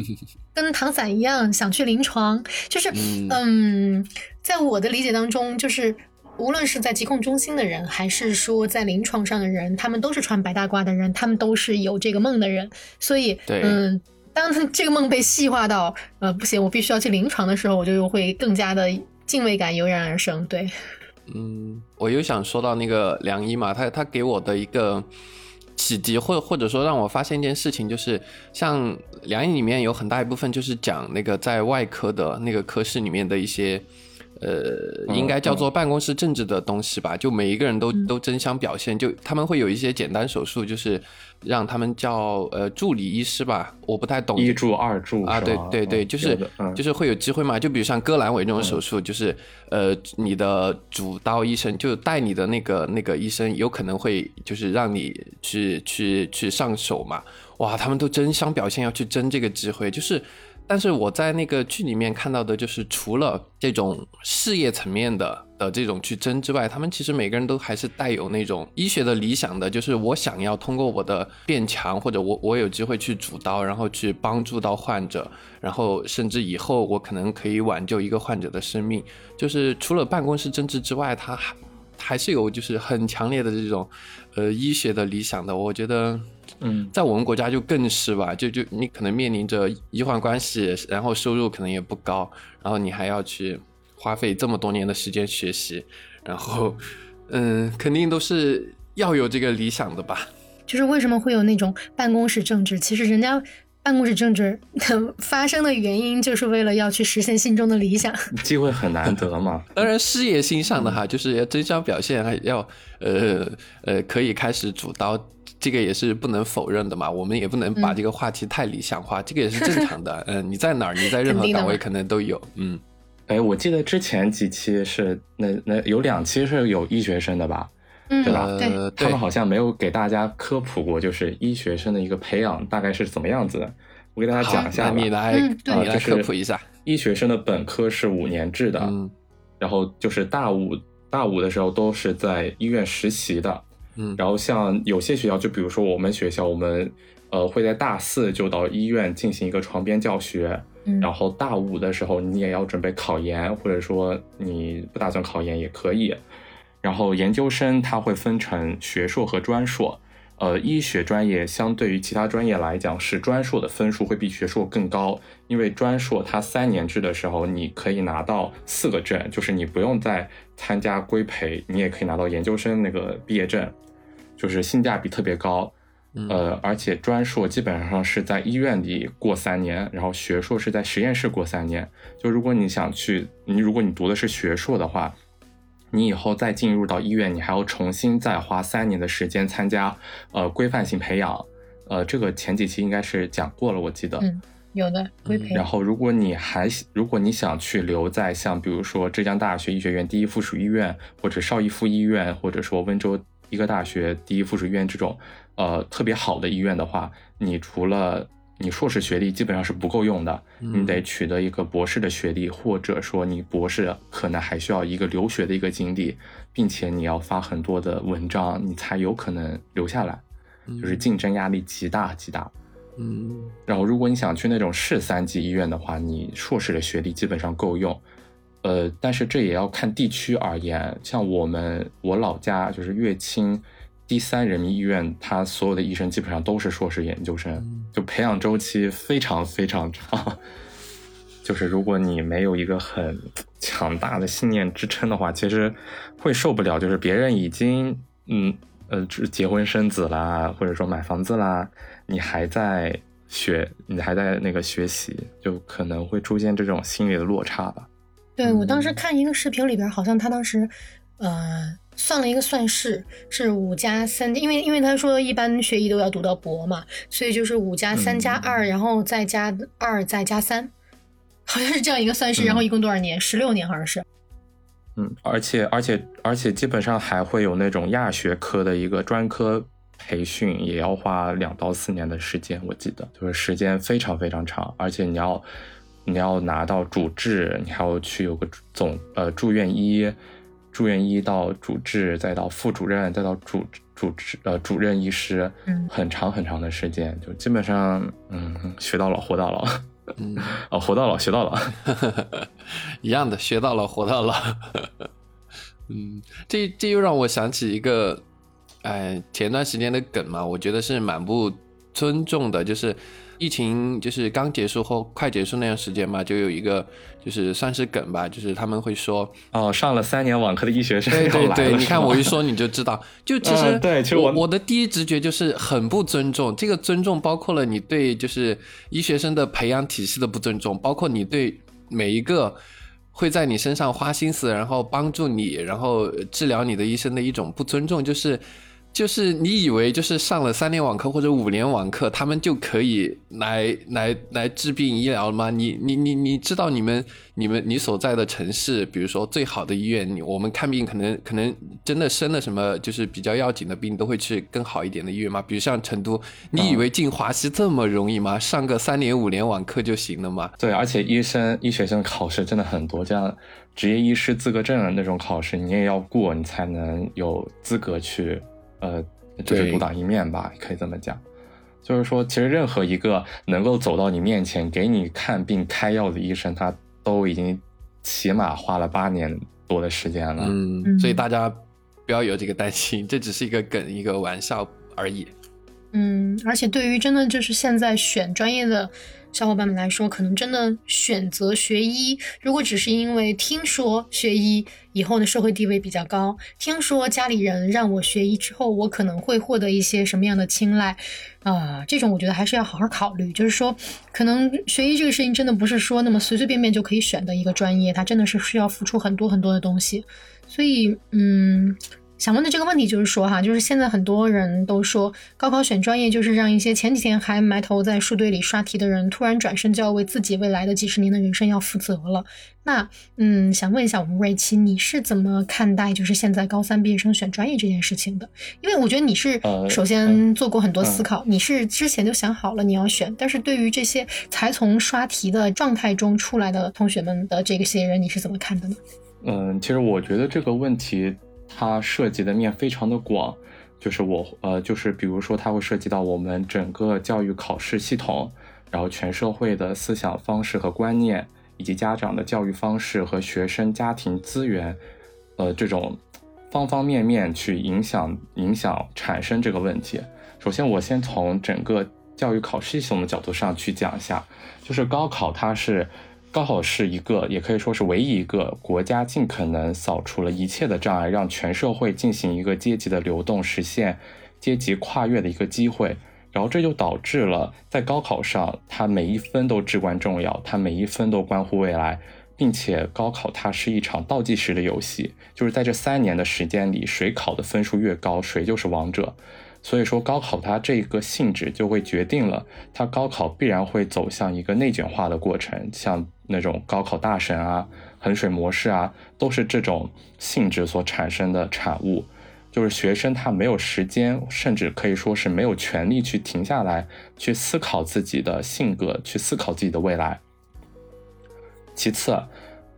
跟唐伞一样，想去临床，就是嗯，在我的理解当中，就是。无论是在疾控中心的人，还是说在临床上的人，他们都是穿白大褂的人，他们都是有这个梦的人。所以，嗯，当这个梦被细化到，呃，不行，我必须要去临床的时候，我就又会更加的敬畏感油然而生。对，嗯，我又想说到那个梁一嘛，他他给我的一个启迪，或或者说让我发现一件事情，就是像梁一里面有很大一部分就是讲那个在外科的那个科室里面的一些。呃，应该叫做办公室政治的东西吧，就每一个人都都争相表现，就他们会有一些简单手术，就是让他们叫呃助理医师吧，我不太懂一助二助啊，对对对，就是就是会有机会嘛，就比如像割阑尾这种手术，就是呃你的主刀医生就带你的那个那个医生有可能会就是让你去去去上手嘛，哇，他们都争相表现要去争这个机会，就是。但是我在那个剧里面看到的，就是除了这种事业层面的的这种去争之外，他们其实每个人都还是带有那种医学的理想的，就是我想要通过我的变强，或者我我有机会去主刀，然后去帮助到患者，然后甚至以后我可能可以挽救一个患者的生命。就是除了办公室政治之外，他还还是有就是很强烈的这种呃医学的理想的，我觉得。嗯，在我们国家就更是吧，就就你可能面临着医患关系，然后收入可能也不高，然后你还要去花费这么多年的时间学习，然后，嗯，肯定都是要有这个理想的吧。就是为什么会有那种办公室政治？其实人家办公室政治发生的原因，就是为了要去实现心中的理想。机会很难得嘛。当然，事业心上的哈，就是要争相表现，还要呃呃，可以开始主刀。这个也是不能否认的嘛，我们也不能把这个话题太理想化，这个也是正常的。嗯，你在哪儿，你在任何岗位可能都有。嗯，哎，我记得之前几期是那那有两期是有医学生的吧？嗯，对吧？对，他们好像没有给大家科普过，就是医学生的一个培养大概是怎么样子的。我给大家讲一下吧。你来，你来科普一下。医学生的本科是五年制的，然后就是大五大五的时候都是在医院实习的。嗯，然后像有些学校，就比如说我们学校，我们呃会在大四就到医院进行一个床边教学，嗯，然后大五的时候你也要准备考研，或者说你不打算考研也可以。然后研究生它会分成学硕和专硕，呃，医学专业相对于其他专业来讲，是专硕的分数会比学硕更高，因为专硕它三年制的时候你可以拿到四个证，就是你不用再参加规培，你也可以拿到研究生那个毕业证。就是性价比特别高，呃，而且专硕基本上是在医院里过三年，然后学硕是在实验室过三年。就如果你想去，你如果你读的是学硕的话，你以后再进入到医院，你还要重新再花三年的时间参加呃规范性培养，呃，这个前几期应该是讲过了，我记得。嗯，有的规培。然后，如果你还如果你想去留在像比如说浙江大学医学院第一附属医院，或者邵逸夫医院，或者说温州医科大学第一附属医院这种呃特别好的医院的话，你除了你硕士学历基本上是不够用的，你得取得一个博士的学历，或者说你博士可能还需要一个留学的一个经历，并且你要发很多的文章，你才有可能留下来。就是竞争压力极大极大，嗯，然后如果你想去那种市三级医院的话，你硕士的学历基本上够用，呃，但是这也要看地区而言。像我们我老家就是乐清第三人民医院，它所有的医生基本上都是硕士研究生，就培养周期非常非常长。就是如果你没有一个很强大的信念支撑的话，其实会受不了。就是别人已经嗯。呃，结婚生子啦，或者说买房子啦，你还在学，你还在那个学习，就可能会出现这种心理的落差吧。对我当时看一个视频里边，好像他当时，呃，算了一个算式，是五加三，因为因为他说一般学医都要读到博嘛，所以就是五加三加二，然后再加二再加三，好像是这样一个算式，然后一共多少年？十六年好像是。嗯，而且而且而且基本上还会有那种亚学科的一个专科培训，也要花两到四年的时间，我记得就是时间非常非常长，而且你要你要拿到主治，你还要去有个总呃住院医，住院医到主治，再到副主任，再到主主治呃主任医师，嗯，很长很长的时间，就基本上嗯学到老活到老。嗯，哦，活到老学到老，一样的，学到老活到老。嗯，这这又让我想起一个，哎，前段时间的梗嘛，我觉得是蛮不尊重的，就是。疫情就是刚结束后快结束那段时间嘛，就有一个就是算是梗吧，就是他们会说哦，上了三年网课的医学生对对对，你看我一说你就知道，就其实 对，其实我我的第一直觉就是很不尊重，这个尊重包括了你对就是医学生的培养体系的不尊重，包括你对每一个会在你身上花心思然后帮助你然后治疗你的医生的一种不尊重，就是。就是你以为就是上了三年网课或者五年网课，他们就可以来来来治病医疗了吗？你你你你知道你们你们你所在的城市，比如说最好的医院，我们看病可能可能真的生了什么就是比较要紧的病，都会去更好一点的医院吗？比如像成都，你以为进华西这么容易吗？上个三年五年网课就行了吗？对，而且医生医学生考试真的很多，这样职业医师资格证的那种考试你也要过，你才能有资格去。呃，就是独当一面吧，可以这么讲。就是说，其实任何一个能够走到你面前给你看病开药的医生，他都已经起码花了八年多的时间了。嗯，所以大家不要有这个担心，这只是一个梗，一个玩笑而已。嗯，而且对于真的就是现在选专业的。小伙伴们来说，可能真的选择学医，如果只是因为听说学医以后的社会地位比较高，听说家里人让我学医之后，我可能会获得一些什么样的青睐，啊，这种我觉得还是要好好考虑。就是说，可能学医这个事情真的不是说那么随随便便就可以选的一个专业，它真的是需要付出很多很多的东西，所以，嗯。想问的这个问题就是说，哈，就是现在很多人都说高考选专业就是让一些前几天还埋头在书堆里刷题的人，突然转身就要为自己未来的几十年的人生要负责了。那，嗯，想问一下我们瑞奇，你是怎么看待就是现在高三毕业生选专业这件事情的？因为我觉得你是首先做过很多思考，你是之前就想好了你要选，但是对于这些才从刷题的状态中出来的同学们的这个些人，你是怎么看的呢？嗯，其实我觉得这个问题。它涉及的面非常的广，就是我呃，就是比如说，它会涉及到我们整个教育考试系统，然后全社会的思想方式和观念，以及家长的教育方式和学生家庭资源，呃，这种方方面面去影响影响产生这个问题。首先，我先从整个教育考试系统的角度上去讲一下，就是高考它是。高考是一个，也可以说是唯一一个国家尽可能扫除了一切的障碍，让全社会进行一个阶级的流动，实现阶级跨越的一个机会。然后这就导致了，在高考上，它每一分都至关重要，它每一分都关乎未来，并且高考它是一场倒计时的游戏，就是在这三年的时间里，谁考的分数越高，谁就是王者。所以说高考它这个性质就会决定了它高考必然会走向一个内卷化的过程，像那种高考大神啊、衡水模式啊，都是这种性质所产生的产物。就是学生他没有时间，甚至可以说是没有权利去停下来去思考自己的性格，去思考自己的未来。其次，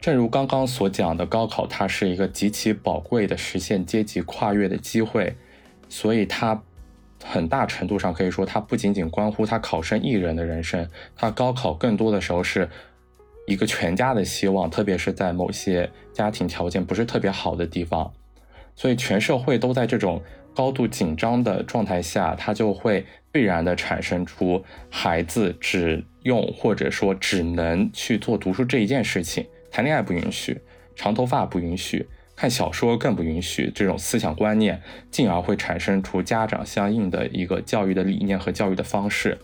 正如刚刚所讲的，高考它是一个极其宝贵的实现阶级跨越的机会，所以它很大程度上可以说，它不仅仅关乎他考生一人的人生，他高考更多的时候是一个全家的希望，特别是在某些家庭条件不是特别好的地方。所以，全社会都在这种高度紧张的状态下，它就会必然的产生出孩子只用或者说只能去做读书这一件事情，谈恋爱不允许，长头发不允许，看小说更不允许这种思想观念，进而会产生出家长相应的一个教育的理念和教育的方式。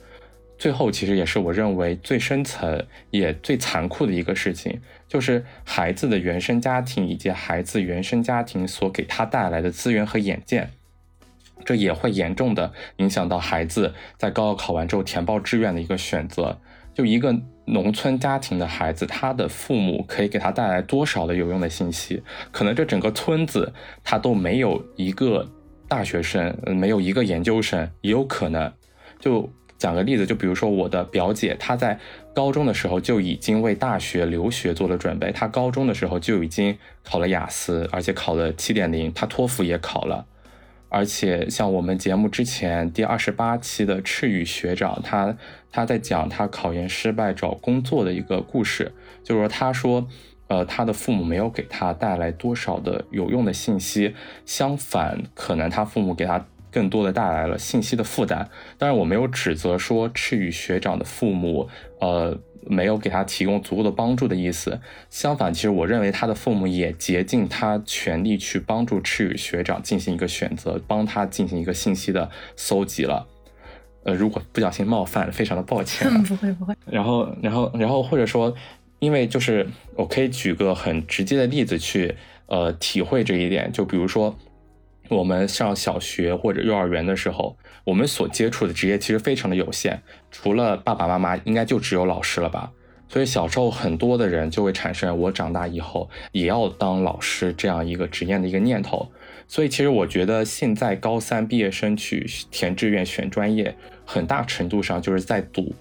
最后，其实也是我认为最深层也最残酷的一个事情，就是孩子的原生家庭以及孩子原生家庭所给他带来的资源和眼界，这也会严重的影响到孩子在高考考完之后填报志愿的一个选择。就一个农村家庭的孩子，他的父母可以给他带来多少的有用的信息？可能这整个村子他都没有一个大学生，没有一个研究生，也有可能就。讲个例子，就比如说我的表姐，她在高中的时候就已经为大学留学做了准备。她高中的时候就已经考了雅思，而且考了七点零。她托福也考了，而且像我们节目之前第二十八期的赤羽学长，他他在讲他考研失败找工作的一个故事，就是说他说，呃，他的父母没有给他带来多少的有用的信息，相反，可能他父母给他。更多的带来了信息的负担，当然我没有指责说赤羽学长的父母，呃，没有给他提供足够的帮助的意思。相反，其实我认为他的父母也竭尽他全力去帮助赤羽学长进行一个选择，帮他进行一个信息的搜集了。呃，如果不小心冒犯，非常的抱歉。不会不会。然后，然后，然后或者说，因为就是我可以举个很直接的例子去呃体会这一点，就比如说。我们上小学或者幼儿园的时候，我们所接触的职业其实非常的有限，除了爸爸妈妈，应该就只有老师了吧。所以小时候很多的人就会产生我长大以后也要当老师这样一个职业的一个念头。所以其实我觉得现在高三毕业生去填志愿选专业，很大程度上就是在赌，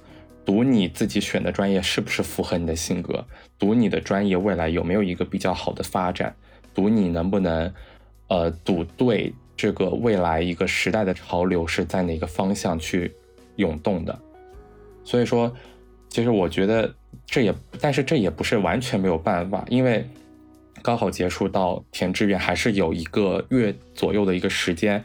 赌你自己选的专业是不是符合你的性格，赌你的专业未来有没有一个比较好的发展，赌你能不能。呃，赌对这个未来一个时代的潮流是在哪个方向去涌动的，所以说，其实我觉得这也，但是这也不是完全没有办法，因为高考结束到填志愿还是有一个月左右的一个时间，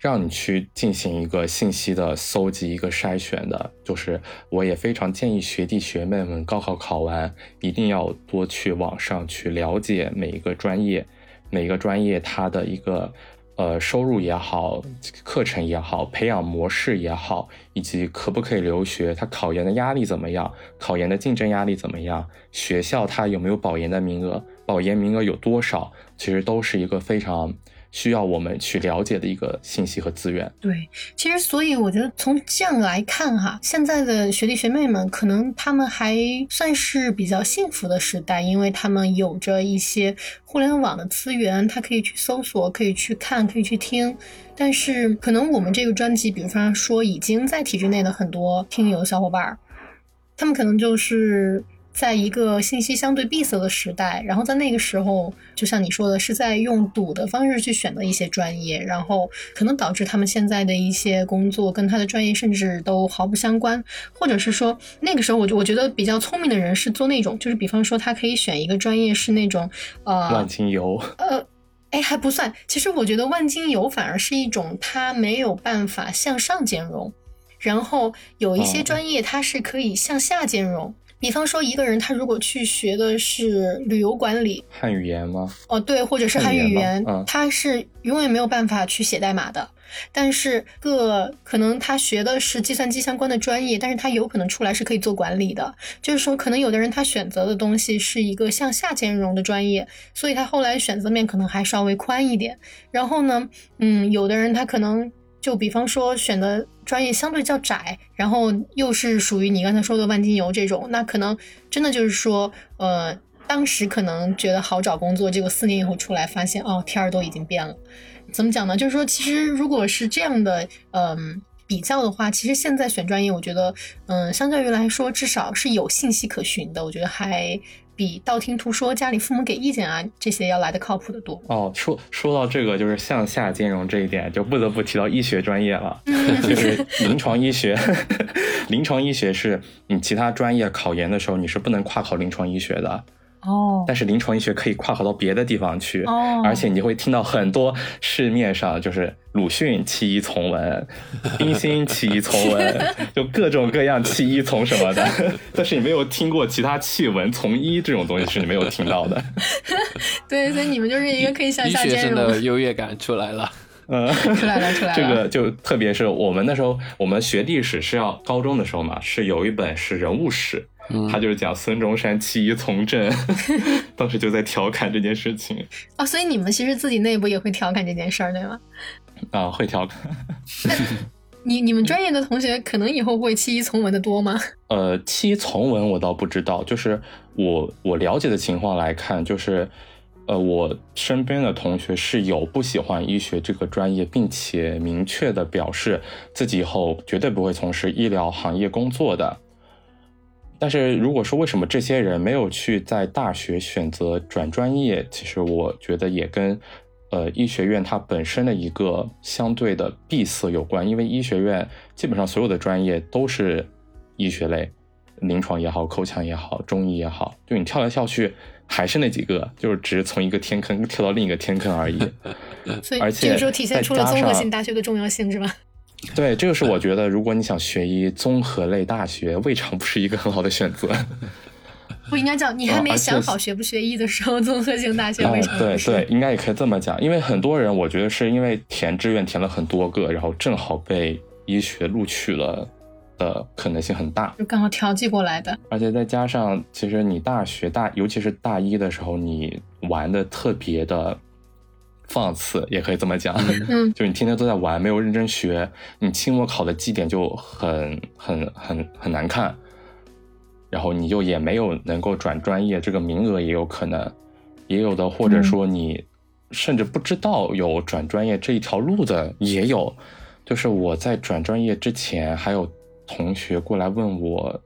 让你去进行一个信息的搜集、一个筛选的。就是我也非常建议学弟学妹们高考考完一定要多去网上去了解每一个专业。每个专业它的一个呃收入也好，课程也好，培养模式也好，以及可不可以留学，它考研的压力怎么样，考研的竞争压力怎么样，学校它有没有保研的名额，保研名额有多少，其实都是一个非常。需要我们去了解的一个信息和资源。对，其实所以我觉得从这样来看哈，现在的学弟学妹们可能他们还算是比较幸福的时代，因为他们有着一些互联网的资源，他可以去搜索，可以去看，可以去听。但是可能我们这个专辑，比如说已经在体制内的很多听友小伙伴，他们可能就是。在一个信息相对闭塞的时代，然后在那个时候，就像你说的，是在用赌的方式去选择一些专业，然后可能导致他们现在的一些工作跟他的专业甚至都毫不相关，或者是说那个时候，我就我觉得比较聪明的人是做那种，就是比方说他可以选一个专业是那种呃万金油，呃，哎还不算，其实我觉得万金油反而是一种他没有办法向上兼容，然后有一些专业它是可以向下兼容。比方说，一个人他如果去学的是旅游管理，汉语言吗？哦，对，或者是汉语言，他是永远没有办法去写代码的。但是个可能他学的是计算机相关的专业，但是他有可能出来是可以做管理的。就是说，可能有的人他选择的东西是一个向下兼容的专业，所以他后来选择面可能还稍微宽一点。然后呢，嗯，有的人他可能。就比方说选的专业相对较窄，然后又是属于你刚才说的万金油这种，那可能真的就是说，呃，当时可能觉得好找工作，结果四年以后出来发现，哦，天儿都已经变了。怎么讲呢？就是说，其实如果是这样的，嗯，比较的话，其实现在选专业，我觉得，嗯，相较于来说，至少是有信息可循的。我觉得还。比道听途说、家里父母给意见啊这些要来的靠谱的多哦。说说到这个，就是向下兼容这一点，就不得不提到医学专业了。就是临床医学，临床医学是你其他专业考研的时候你是不能跨考临床医学的。哦，但是临床医学可以跨考到别的地方去，哦，而且你会听到很多市面上就是鲁迅弃医从文，冰心弃医从文，就各种各样弃医从什么的，但是你没有听过其他弃文从医这种东西是你没有听到的。对，所以你们就是一个可以向下兼容的优越感出来了，嗯，出来了，出来了。这个就特别是我们那时候，我们学历史是要高中的时候嘛，是有一本是人物史。他就是讲孙中山弃医从政，当时就在调侃这件事情啊。所以你们其实自己内部也会调侃这件事儿，对吗？啊，会调侃。你你们专业的同学可能以后会弃医从文的多吗？呃，弃医从文我倒不知道，就是我我了解的情况来看，就是呃，我身边的同学是有不喜欢医学这个专业，并且明确的表示自己以后绝对不会从事医疗行业工作的。但是如果说为什么这些人没有去在大学选择转专业，其实我觉得也跟，呃，医学院它本身的一个相对的闭塞有关。因为医学院基本上所有的专业都是医学类，临床也好，口腔也好，中医也好，就你跳来跳去还是那几个，就是只是从一个天坑跳到另一个天坑而已。所以这个时候体现出了综合性大学的重要性，是吧？对，这个是我觉得，如果你想学医，综合类大学未尝不是一个很好的选择。不应该叫你还没想好学不学医的时候，综合性大学未尝对对，应该也可以这么讲。因为很多人，我觉得是因为填志愿填了很多个，然后正好被医学录取了的可能性很大，就刚好调剂过来的。而且再加上，其实你大学大，尤其是大一的时候，你玩的特别的。放肆也可以这么讲，嗯，就你天天都在玩，没有认真学，你期末考的绩点就很很很很难看，然后你就也没有能够转专业，这个名额也有可能，也有的或者说你甚至不知道有转专业这一条路的也有，就是我在转专业之前，还有同学过来问我。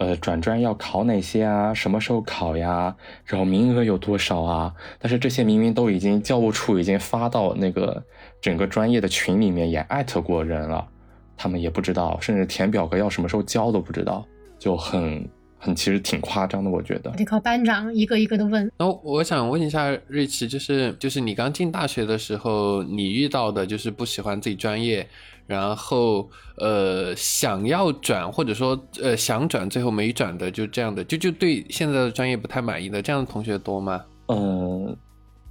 呃，转专要考哪些啊？什么时候考呀？然后名额有多少啊？但是这些明明都已经教务处已经发到那个整个专业的群里面，也艾特过人了，他们也不知道，甚至填表格要什么时候交都不知道，就很很其实挺夸张的，我觉得。得靠班长一个一个的问。那我想问一下瑞奇，就是就是你刚进大学的时候，你遇到的就是不喜欢自己专业。然后，呃，想要转或者说，呃，想转最后没转的，就这样的，就就对现在的专业不太满意的这样的同学多吗？嗯，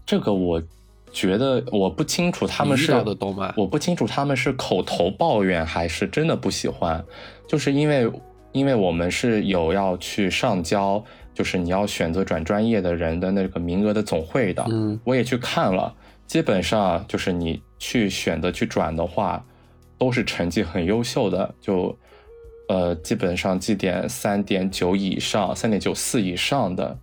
这个我觉得我不清楚他们是的多吗？我不清楚他们是口头抱怨还是真的不喜欢，就是因为因为我们是有要去上交，就是你要选择转专业的人的那个名额的总会的，嗯，我也去看了，基本上就是你去选择去转的话。都是成绩很优秀的，就，呃，基本上绩点三点九以上、三点九四以上的，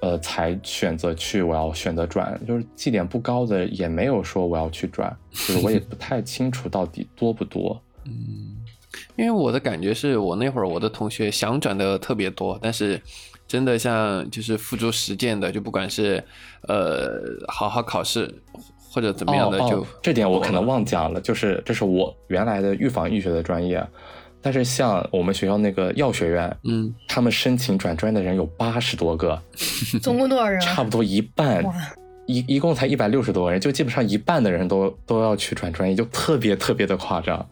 呃，才选择去我要选择转。就是绩点不高的也没有说我要去转，就是我也不太清楚到底多不多。嗯，因为我的感觉是我那会儿我的同学想转的特别多，但是真的像就是付诸实践的，就不管是呃好好考试。或者怎么样的就这点我可能忘讲了，就是这是我原来的预防医学的专业，但是像我们学校那个药学院，嗯，他们申请转专业的人有八十多个，总共多少人？差不多一半，一一共才一百六十多个人，就基本上一半的人都都要去转专业，就特别特别的夸张。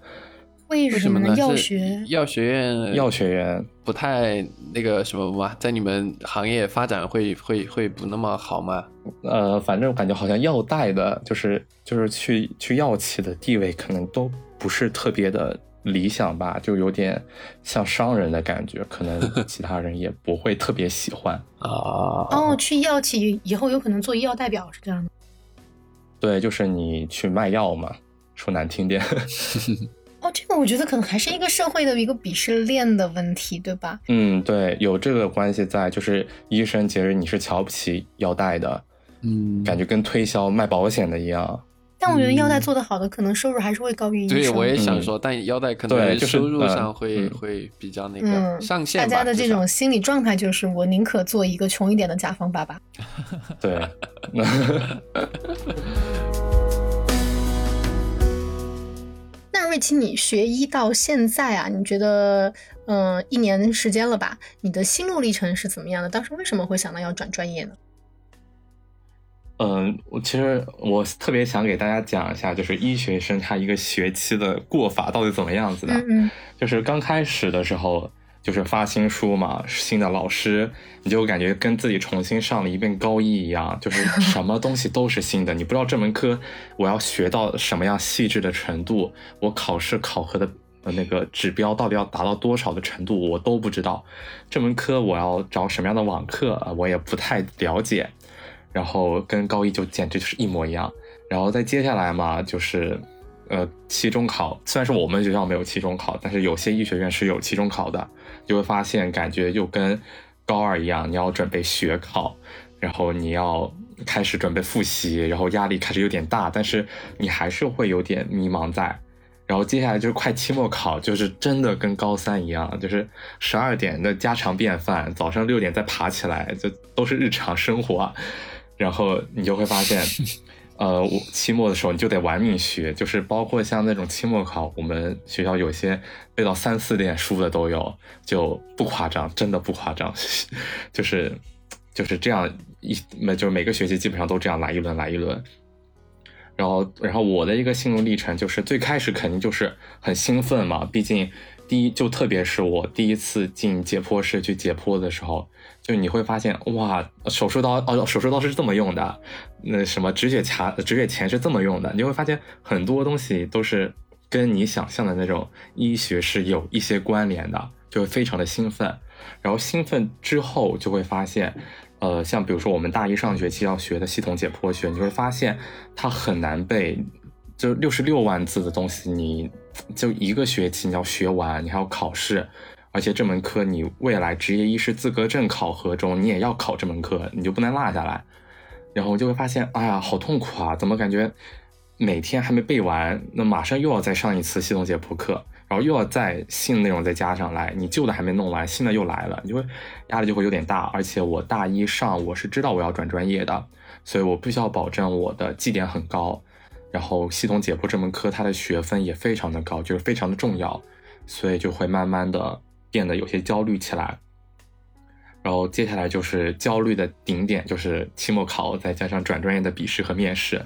为什么呢？药学药学院药学院不太那个什么吗？在你们行业发展会会会不那么好吗？呃，反正我感觉好像药代的，就是就是去去药企的地位，可能都不是特别的理想吧，就有点像商人的感觉，可能 其他人也不会特别喜欢啊。哦，去药企以后有可能做医药代表是这样的？对，就是你去卖药嘛。说难听点。哦，这个我觉得可能还是一个社会的一个鄙视链的问题，对吧？嗯，对，有这个关系在，就是医生其实你是瞧不起腰带的，嗯，感觉跟推销卖保险的一样。但我觉得腰带做的好的，可能收入还是会高于医生。对，我也想说，但腰带可能收入上会会比较那个上限。大家的这种心理状态就是，我宁可做一个穷一点的甲方爸爸。对。瑞奇，你学医到现在啊，你觉得，嗯，一年时间了吧？你的心路历程是怎么样的？当时为什么会想到要转专业呢？嗯，我其实我特别想给大家讲一下，就是医学生他一个学期的过法到底怎么样子的。嗯，就是刚开始的时候，就是发新书嘛，新的老师，你就感觉跟自己重新上了一遍高一一样，就是 什么东西都是新的，你不知道这门课我要学到什么样细致的程度，我考试考核的那个指标到底要达到多少的程度，我都不知道。这门课我要找什么样的网课，我也不太了解。然后跟高一就简直就是一模一样，然后再接下来嘛，就是，呃，期中考。虽然说我们学校没有期中考，但是有些医学院是有期中考的，就会发现感觉又跟高二一样，你要准备学考，然后你要开始准备复习，然后压力开始有点大，但是你还是会有点迷茫在。然后接下来就是快期末考，就是真的跟高三一样，就是十二点的家常便饭，早上六点再爬起来，就都是日常生活。然后你就会发现，呃，我期末的时候你就得玩命学，就是包括像那种期末考，我们学校有些背到三四点书的都有，就不夸张，真的不夸张，就是就是这样一，就是每个学期基本上都这样来一轮来一轮。然后，然后我的一个心路历程就是最开始肯定就是很兴奋嘛，毕竟第一就特别是我第一次进解剖室去解剖的时候。就你会发现，哇，手术刀哦，手术刀是这么用的，那什么止血钳、止血钳是这么用的。你会发现很多东西都是跟你想象的那种医学是有一些关联的，就会非常的兴奋。然后兴奋之后就会发现，呃，像比如说我们大一上学期要学的系统解剖学，你会发现它很难背，就六十六万字的东西，你就一个学期你要学完，你还要考试。而且这门课你未来执业医师资格证考核中，你也要考这门课，你就不能落下来。然后就会发现，哎呀，好痛苦啊！怎么感觉每天还没背完，那马上又要再上一次系统解剖课，然后又要再新的内容再加上来，你旧的还没弄完，新的又来了，你就会压力就会有点大。而且我大一上我是知道我要转专业的，所以我必须要保证我的绩点很高。然后系统解剖这门课它的学分也非常的高，就是非常的重要，所以就会慢慢的。变得有些焦虑起来，然后接下来就是焦虑的顶点，就是期末考，再加上转专业的笔试和面试，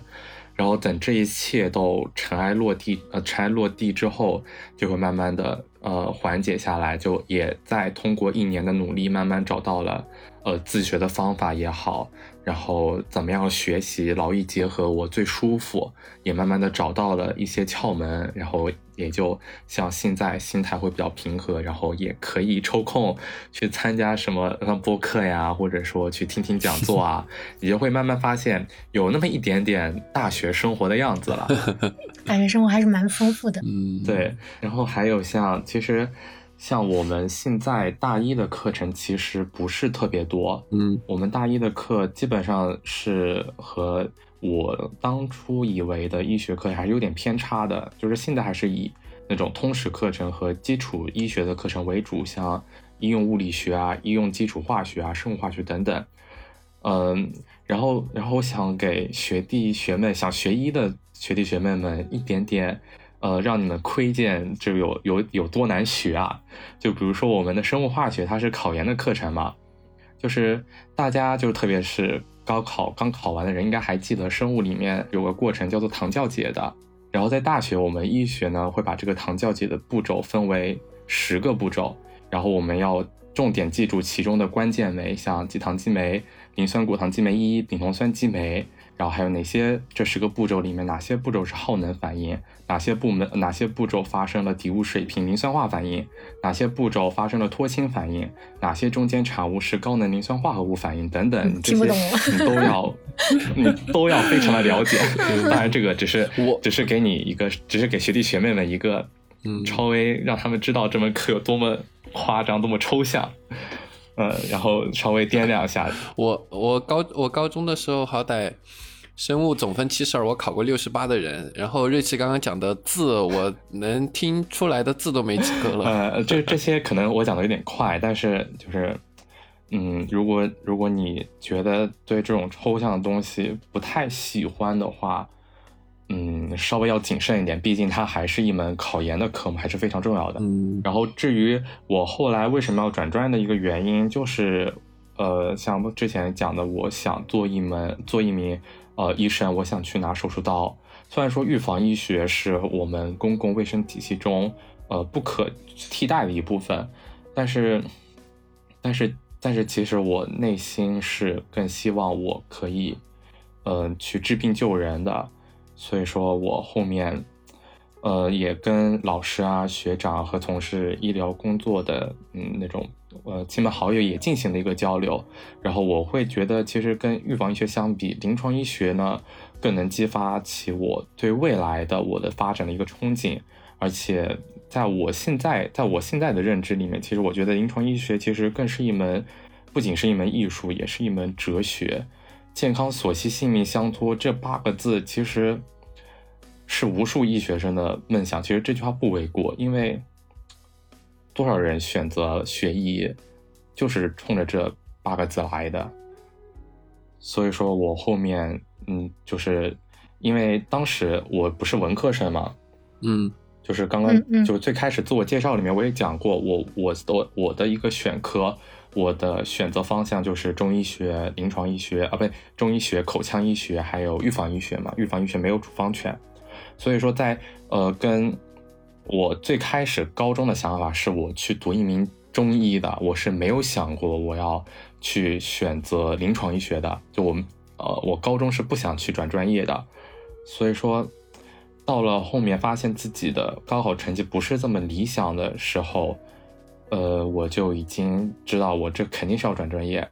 然后等这一切都尘埃落地，呃，尘埃落地之后，就会慢慢的呃缓解下来，就也在通过一年的努力，慢慢找到了呃自学的方法也好，然后怎么样学习劳逸结合我最舒服，也慢慢的找到了一些窍门，然后。也就像现在心态会比较平和，然后也可以抽空去参加什么播客呀，或者说去听听讲座啊，你就会慢慢发现有那么一点点大学生活的样子了。大学生活还是蛮丰富的，嗯，对。然后还有像，其实像我们现在大一的课程其实不是特别多，嗯，我们大一的课基本上是和。我当初以为的医学课还是有点偏差的，就是现在还是以那种通识课程和基础医学的课程为主，像应用物理学啊、应用基础化学啊、生物化学等等。嗯，然后，然后我想给学弟学妹想学医的学弟学妹们一点点，呃，让你们窥见就有有有多难学啊。就比如说我们的生物化学，它是考研的课程嘛，就是大家就特别是。高考刚考完的人应该还记得，生物里面有个过程叫做糖酵解的。然后在大学，我们医学呢会把这个糖酵解的步骤分为十个步骤，然后我们要重点记住其中的关键酶，像己糖激酶、磷酸果糖激酶一、丙酮酸激酶，然后还有哪些这十个步骤里面哪些步骤是耗能反应，哪些部门哪些步骤发生了底物水平磷酸化反应，哪些步骤发生了脱氢反应，哪些中间产物是高能磷酸化合物反应等等，这些 你都要 你都要非常的了解。当然，这个只是我只是给你一个，只是给学弟学妹们一个，嗯，稍微让他们知道这门课有多么夸张，多么抽象。呃，然后稍微掂量一下。我我高我高中的时候，好歹生物总分七十二，我考过六十八的人。然后瑞奇刚刚讲的字，我能听出来的字都没几个了。呃，这这些可能我讲的有点快，但是就是，嗯，如果如果你觉得对这种抽象的东西不太喜欢的话。嗯，稍微要谨慎一点，毕竟它还是一门考研的科目，还是非常重要的。嗯，然后至于我后来为什么要转专业的一个原因，就是，呃，像之前讲的，我想做一门做一名呃医生，我想去拿手术刀。虽然说预防医学是我们公共卫生体系中呃不可替代的一部分，但是，但是，但是，其实我内心是更希望我可以，嗯，去治病救人的。所以说我后面，呃，也跟老师啊、学长和从事医疗工作的，嗯，那种呃亲朋好友也进行了一个交流。然后我会觉得，其实跟预防医学相比，临床医学呢更能激发起我对未来的我的发展的一个憧憬。而且在我现在，在我现在的认知里面，其实我觉得临床医学其实更是一门，不仅是一门艺术，也是一门哲学。健康所系，性命相托，这八个字其实是无数医学生的梦想。其实这句话不为过，因为多少人选择学医就是冲着这八个字来的。所以说我后面，嗯，就是因为当时我不是文科生嘛，嗯，就是刚刚就最开始自我介绍里面我也讲过，我我的我的一个选科。我的选择方向就是中医学、临床医学啊，不对，中医学、口腔医学，还有预防医学嘛。预防医学没有处方权，所以说在呃，跟我最开始高中的想法是我去读一名中医的，我是没有想过我要去选择临床医学的。就我们呃，我高中是不想去转专业的，所以说到了后面发现自己的高考成绩不是这么理想的时候。呃，我就已经知道我这肯定是要转专业，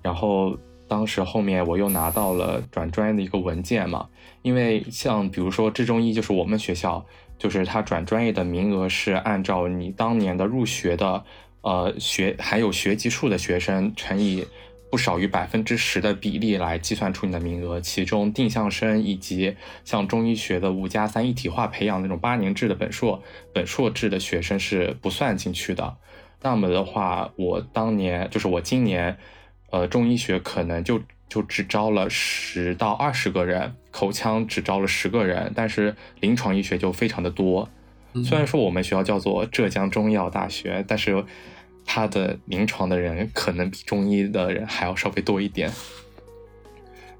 然后当时后面我又拿到了转专业的一个文件嘛，因为像比如说这中医，就是我们学校，就是他转专业的名额是按照你当年的入学的呃学还有学籍数的学生乘以。不少于百分之十的比例来计算出你的名额，其中定向生以及像中医学的五加三一体化培养那种八年制的本硕、本硕制的学生是不算进去的。那么的话，我当年就是我今年，呃，中医学可能就就只招了十到二十个人，口腔只招了十个人，但是临床医学就非常的多。虽然说我们学校叫做浙江中医药大学，但是。它的临床的人可能比中医的人还要稍微多一点，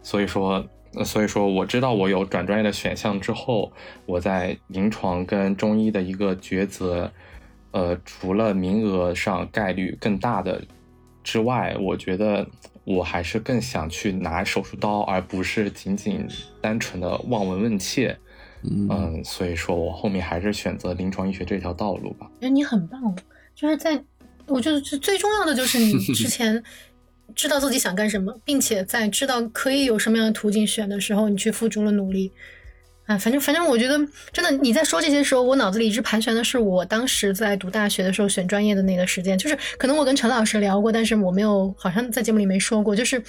所以说，所以说我知道我有转专业的选项之后，我在临床跟中医的一个抉择，呃，除了名额上概率更大的之外，我觉得我还是更想去拿手术刀，而不是仅仅单纯的望闻问切。嗯，所以说我后面还是选择临床医学这条道路吧。觉得你很棒，就是在。我觉得最最重要的就是你 之前知道自己想干什么，并且在知道可以有什么样的途径选的时候，你去付出了努力。啊，反正反正我觉得真的你在说这些时候，我脑子里一直盘旋的是我当时在读大学的时候选专业的那个时间，就是可能我跟陈老师聊过，但是我没有好像在节目里没说过，就是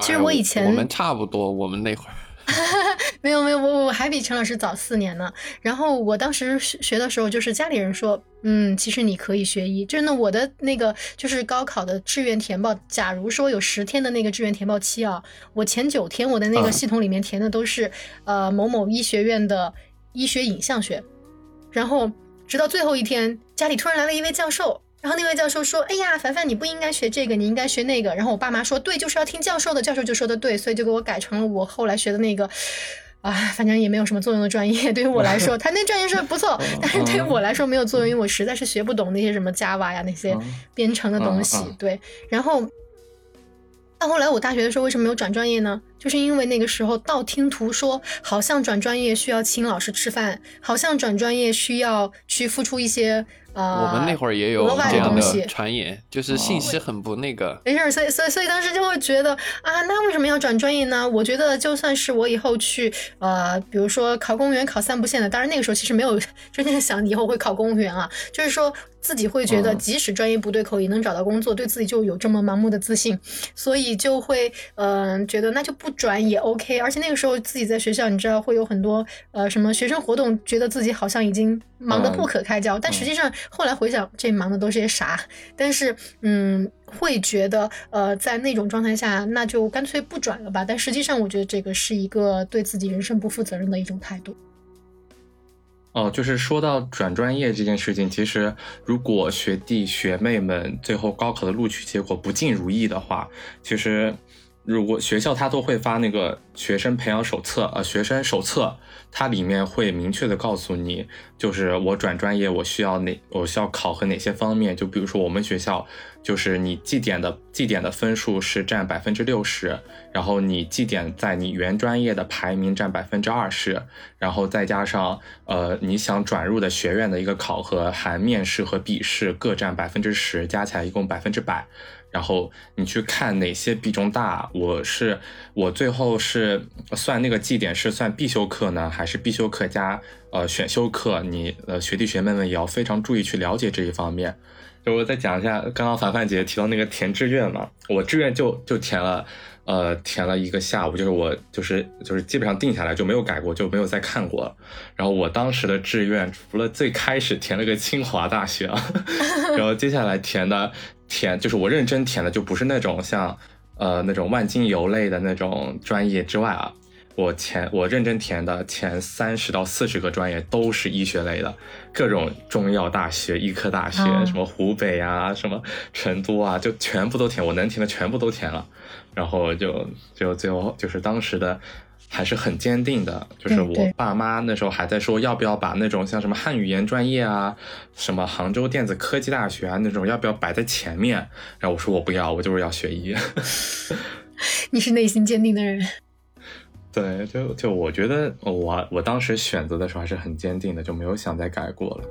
其实我以前我们差不多，我们那会儿。没有没有，我我还比陈老师早四年呢。然后我当时学学的时候，就是家里人说，嗯，其实你可以学医。真的，我的那个就是高考的志愿填报，假如说有十天的那个志愿填报期啊，我前九天我的那个系统里面填的都是呃某某医学院的医学影像学，然后直到最后一天，家里突然来了一位教授。然后那位教授说：“哎呀，凡凡，你不应该学这个，你应该学那个。”然后我爸妈说：“对，就是要听教授的。”教授就说的对，所以就给我改成了我后来学的那个，啊，反正也没有什么作用的专业。对于我来说，他那专业是不错，但是对于我来说没有作用，因为我实在是学不懂那些什么 Java 呀那些编程的东西。对，然后到后来我大学的时候为什么没有转专业呢？就是因为那个时候道听途说，好像转专业需要请老师吃饭，好像转专业需要去付出一些。我们那会儿也有这样的传言，就是信息很不那个。没事，所以所以所以当时就会觉得啊，那为什么要转专业呢？我觉得就算是我以后去呃，比如说考公务员，考三不限的，当然那个时候其实没有 真正想以后会考公务员啊，就是说。自己会觉得，即使专业不对口也能找到工作，对自己就有这么盲目的自信，所以就会嗯觉得那就不转也 OK。而且那个时候自己在学校，你知道会有很多呃什么学生活动，觉得自己好像已经忙得不可开交，但实际上后来回想，这忙的都是些啥？但是嗯会觉得呃在那种状态下，那就干脆不转了吧。但实际上我觉得这个是一个对自己人生不负责任的一种态度。哦，就是说到转专业这件事情，其实如果学弟学妹们最后高考的录取结果不尽如意的话，其实如果学校他都会发那个学生培养手册，呃，学生手册。它里面会明确的告诉你，就是我转专业我需要哪，我需要考核哪些方面。就比如说我们学校，就是你绩点的绩点的分数是占百分之六十，然后你绩点在你原专业的排名占百分之二十，然后再加上呃你想转入的学院的一个考核，含面试和笔试各占百分之十，加起来一共百分之百。然后你去看哪些比重大，我是我最后是算那个绩点是算必修课呢，还是必修课加呃选修课？你呃学弟学妹们也要非常注意去了解这一方面。就我再讲一下，刚刚凡凡姐提到那个填志愿嘛，我志愿就就填了，呃填了一个下午，就是我就是就是基本上定下来就没有改过，就没有再看过。然后我当时的志愿除了最开始填了个清华大学，然后接下来填的。填就是我认真填的，就不是那种像，呃，那种万金油类的那种专业之外啊，我前我认真填的前三十到四十个专业都是医学类的，各种中药大学、医科大学，什么湖北啊，什么成都啊，就全部都填，我能填的全部都填了，然后就就最后就是当时的。还是很坚定的，就是我爸妈那时候还在说要不要把那种像什么汉语言专业啊，什么杭州电子科技大学啊那种要不要摆在前面，然后我说我不要，我就是要学医。你是内心坚定的人。对，就就我觉得我我当时选择的时候还是很坚定的，就没有想再改过了。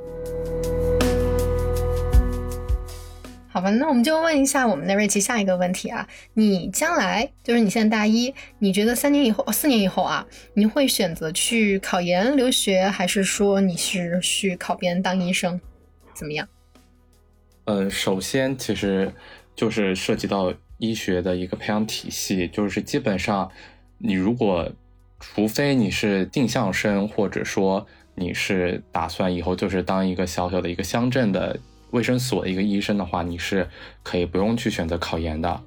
好吧，那我们就问一下我们的瑞奇下一个问题啊，你将来就是你现在大一，你觉得三年以后、四年以后啊，你会选择去考研留学，还是说你是去考编当医生，怎么样？呃，首先其实就是涉及到医学的一个培养体系，就是基本上你如果除非你是定向生，或者说你是打算以后就是当一个小小的一个乡镇的。卫生所的一个医生的话，你是可以不用去选择考研的。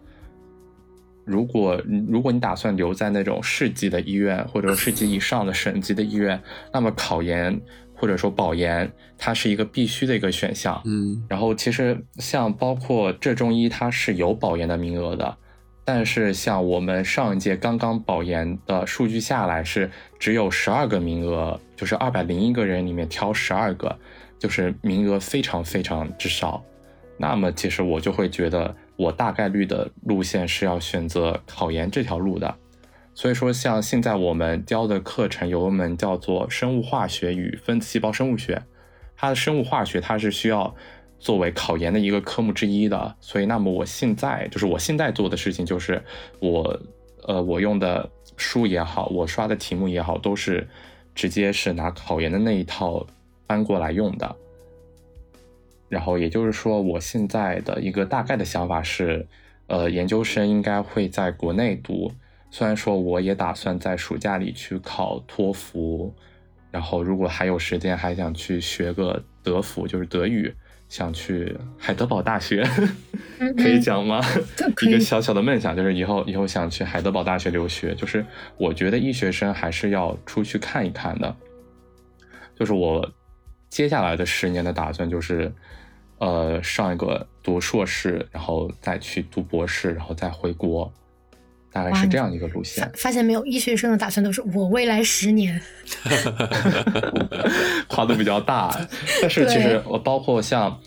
如果如果你打算留在那种市级的医院，或者市级以上的省级的医院，那么考研或者说保研，它是一个必须的一个选项。嗯，然后其实像包括浙中医，它是有保研的名额的，但是像我们上一届刚刚保研的数据下来是只有十二个名额，就是二百零一个人里面挑十二个。就是名额非常非常之少，那么其实我就会觉得我大概率的路线是要选择考研这条路的。所以说，像现在我们教的课程有一门叫做生物化学与分子细胞生物学，它的生物化学它是需要作为考研的一个科目之一的。所以，那么我现在就是我现在做的事情就是我呃我用的书也好，我刷的题目也好，都是直接是拿考研的那一套。搬过来用的，然后也就是说，我现在的一个大概的想法是，呃，研究生应该会在国内读。虽然说我也打算在暑假里去考托福，然后如果还有时间，还想去学个德福，就是德语，想去海德堡大学，可以讲吗？一个小小的梦想就是以后以后想去海德堡大学留学。就是我觉得医学生还是要出去看一看的，就是我。接下来的十年的打算就是，呃，上一个读硕士，然后再去读博士，然后再回国，大概是这样一个路线。发现没有，医学生的打算都是我未来十年，跨度比较大。但是其实我包括像，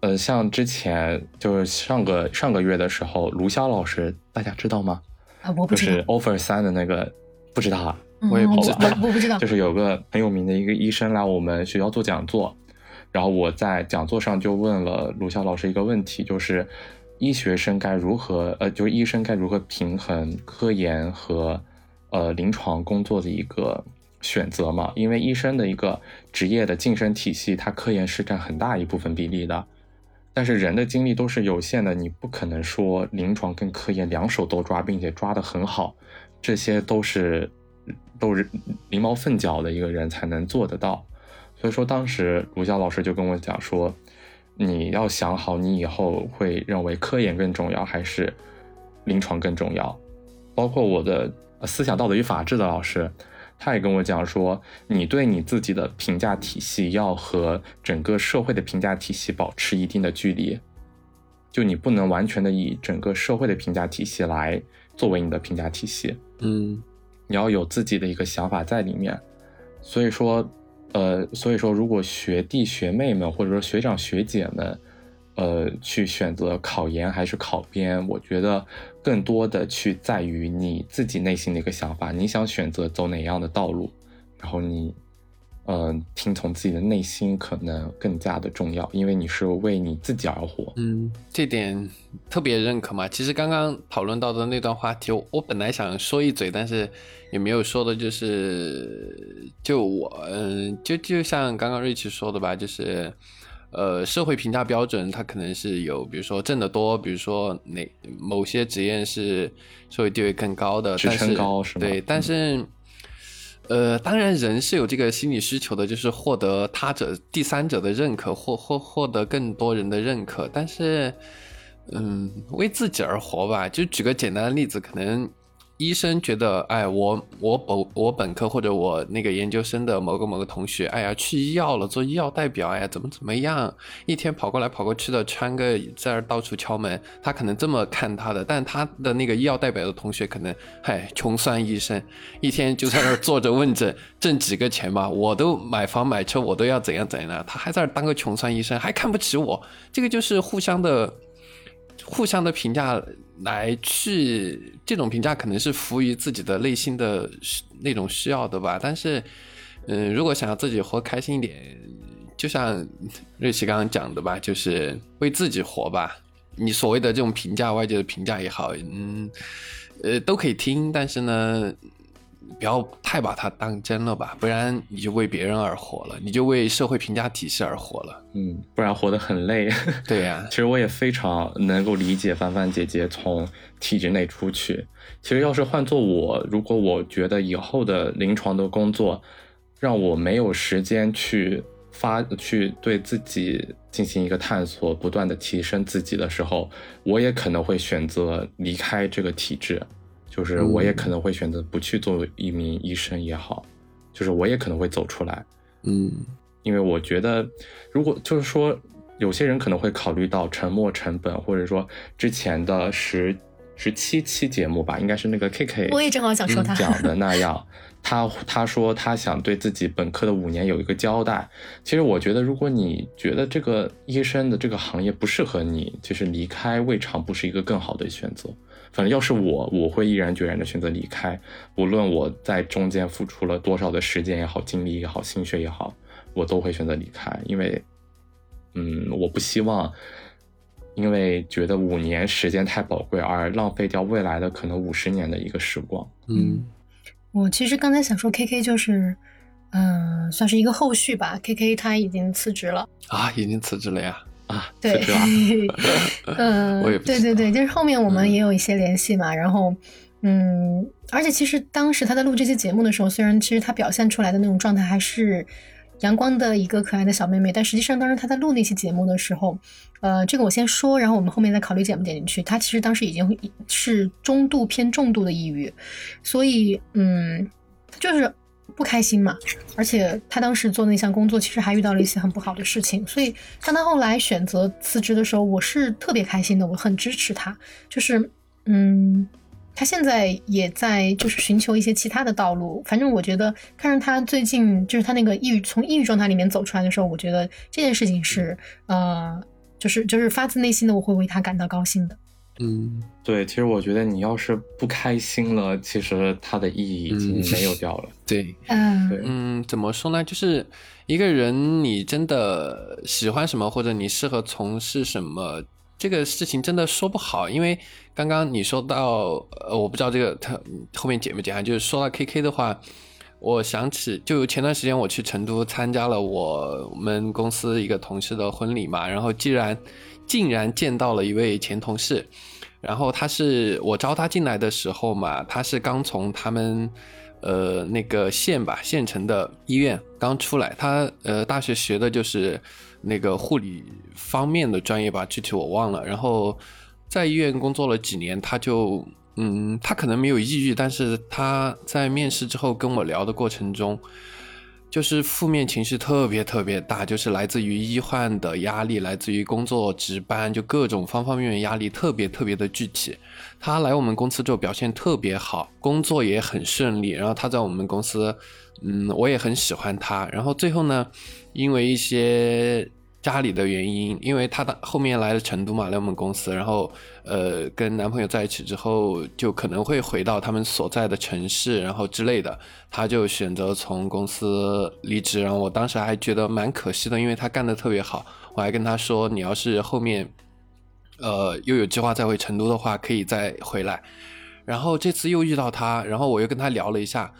呃，像之前就是上个上个月的时候，卢潇老师，大家知道吗？啊，我不知道。就是 offer 三的那个，不知道啊，我也不知道，我不知道。就是有个很有名的一个医生来我们学校做讲座，然后我在讲座上就问了卢晓老师一个问题，就是医学生该如何，呃，就是医生该如何平衡科研和呃临床工作的一个。选择嘛，因为医生的一个职业的晋升体系，它科研是占很大一部分比例的。但是人的精力都是有限的，你不可能说临床跟科研两手都抓，并且抓得很好，这些都是都是狸猫粪脚的一个人才能做得到。所以说，当时卢教老师就跟我讲说，你要想好，你以后会认为科研更重要还是临床更重要。包括我的思想道德与法治的老师。他也跟我讲说，你对你自己的评价体系要和整个社会的评价体系保持一定的距离，就你不能完全的以整个社会的评价体系来作为你的评价体系。嗯，你要有自己的一个想法在里面。所以说，呃，所以说，如果学弟学妹们或者说学长学姐们，呃，去选择考研还是考编，我觉得更多的去在于你自己内心的一个想法，你想选择走哪样的道路，然后你，嗯，听从自己的内心可能更加的重要，因为你是为你自己而活。嗯，这点特别认可嘛。其实刚刚讨论到的那段话题，我本来想说一嘴，但是也没有说的，就是就我，嗯，就就像刚刚瑞奇说的吧，就是。呃，社会评价标准它可能是有，比如说挣得多，比如说哪某些职业是社会地位更高的，职称高是对，但是，呃，当然人是有这个心理需求的，就是获得他者、第三者的认可，获获获得更多人的认可。但是，嗯，为自己而活吧。就举个简单的例子，可能。医生觉得，哎，我我本我本科或者我那个研究生的某个某个同学，哎呀，去医药了，做医药代表，哎呀，怎么怎么样，一天跑过来跑过去的，穿个在那到处敲门，他可能这么看他的，但他的那个医药代表的同学可能，嗨，穷酸医生，一天就在那坐着问诊，挣几个钱嘛，我都买房买车，我都要怎样怎样，他还在那当个穷酸医生，还看不起我，这个就是互相的。互相的评价来去，这种评价可能是服务于自己的内心的那种需要的吧。但是，嗯，如果想要自己活开心一点，就像瑞奇刚刚讲的吧，就是为自己活吧。你所谓的这种评价，外界的评价也好，嗯，呃，都可以听，但是呢。不要太把它当真了吧，不然你就为别人而活了，你就为社会评价体系而活了。嗯，不然活得很累。对呀，其实我也非常能够理解帆帆姐姐从体制内出去。其实要是换做我，如果我觉得以后的临床的工作让我没有时间去发去对自己进行一个探索，不断的提升自己的时候，我也可能会选择离开这个体制。就是我也可能会选择不去做一名医生也好，就是我也可能会走出来，嗯，因为我觉得，如果就是说，有些人可能会考虑到沉没成本，或者说之前的十十七期节目吧，应该是那个 K K，我也正好想说他讲的那样，他他说他想对自己本科的五年有一个交代。其实我觉得，如果你觉得这个医生的这个行业不适合你，其实离开未尝不是一个更好的选择。反正要是我，我会毅然决然的选择离开，无论我在中间付出了多少的时间也好、精力也好、心血也好，我都会选择离开，因为，嗯，我不希望，因为觉得五年时间太宝贵而浪费掉未来的可能五十年的一个时光。嗯，我其实刚才想说，K K 就是，嗯，算是一个后续吧，K K 他已经辞职了啊，已经辞职了呀。啊，对，嗯，对对对，就是后面我们也有一些联系嘛，然后，嗯，而且其实当时他在录这期节目的时候，虽然其实他表现出来的那种状态还是阳光的一个可爱的小妹妹，但实际上当时他在录那期节目的时候，呃，这个我先说，然后我们后面再考虑剪不剪进去。他其实当时已经是中度偏重度的抑郁，所以，嗯，就是。不开心嘛，而且他当时做那项工作，其实还遇到了一些很不好的事情，所以当他后来选择辞职的时候，我是特别开心的，我很支持他。就是，嗯，他现在也在就是寻求一些其他的道路。反正我觉得看着他最近就是他那个抑郁从抑郁状态里面走出来的时候，我觉得这件事情是呃，就是就是发自内心的我会为他感到高兴的。嗯，对，其实我觉得你要是不开心了，其实它的意义已经没有掉了。对，嗯，对，嗯，怎么说呢？就是一个人，你真的喜欢什么，或者你适合从事什么，这个事情真的说不好。因为刚刚你说到，呃，我不知道这个他后面剪没剪啊？就是说到 KK 的话，我想起就前段时间我去成都参加了我们公司一个同事的婚礼嘛，然后既然。竟然见到了一位前同事，然后他是我招他进来的时候嘛，他是刚从他们呃那个县吧县城的医院刚出来，他呃大学学的就是那个护理方面的专业吧，具体我忘了。然后在医院工作了几年，他就嗯，他可能没有抑郁，但是他在面试之后跟我聊的过程中。就是负面情绪特别特别大，就是来自于医患的压力，来自于工作值班，就各种方方面面压力特别特别的具体。他来我们公司之后表现特别好，工作也很顺利，然后他在我们公司，嗯，我也很喜欢他。然后最后呢，因为一些。家里的原因，因为她的后面来了成都嘛，来我们公司，然后呃跟男朋友在一起之后，就可能会回到他们所在的城市，然后之类的，她就选择从公司离职。然后我当时还觉得蛮可惜的，因为她干的特别好，我还跟她说，你要是后面呃又有计划再回成都的话，可以再回来。然后这次又遇到她，然后我又跟她聊了一下。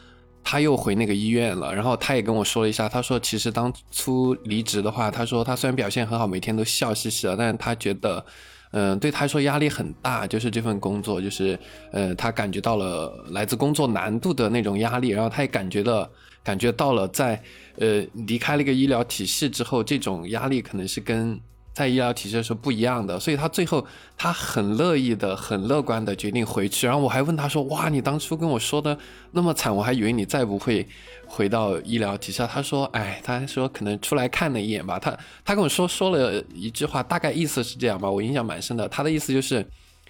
他又回那个医院了，然后他也跟我说了一下，他说其实当初离职的话，他说他虽然表现很好，每天都笑嘻嘻的，但是他觉得，嗯，对他说压力很大，就是这份工作，就是，呃，他感觉到了来自工作难度的那种压力，然后他也感觉到，感觉到了在，呃，离开了一个医疗体系之后，这种压力可能是跟。在医疗体系是不一样的，所以他最后他很乐意的、很乐观的决定回去。然后我还问他说：“哇，你当初跟我说的那么惨，我还以为你再不会回到医疗体系。”他说：“哎，他说可能出来看了一眼吧。”他他跟我说说了一句话，大概意思是这样吧，我印象蛮深的。他的意思就是，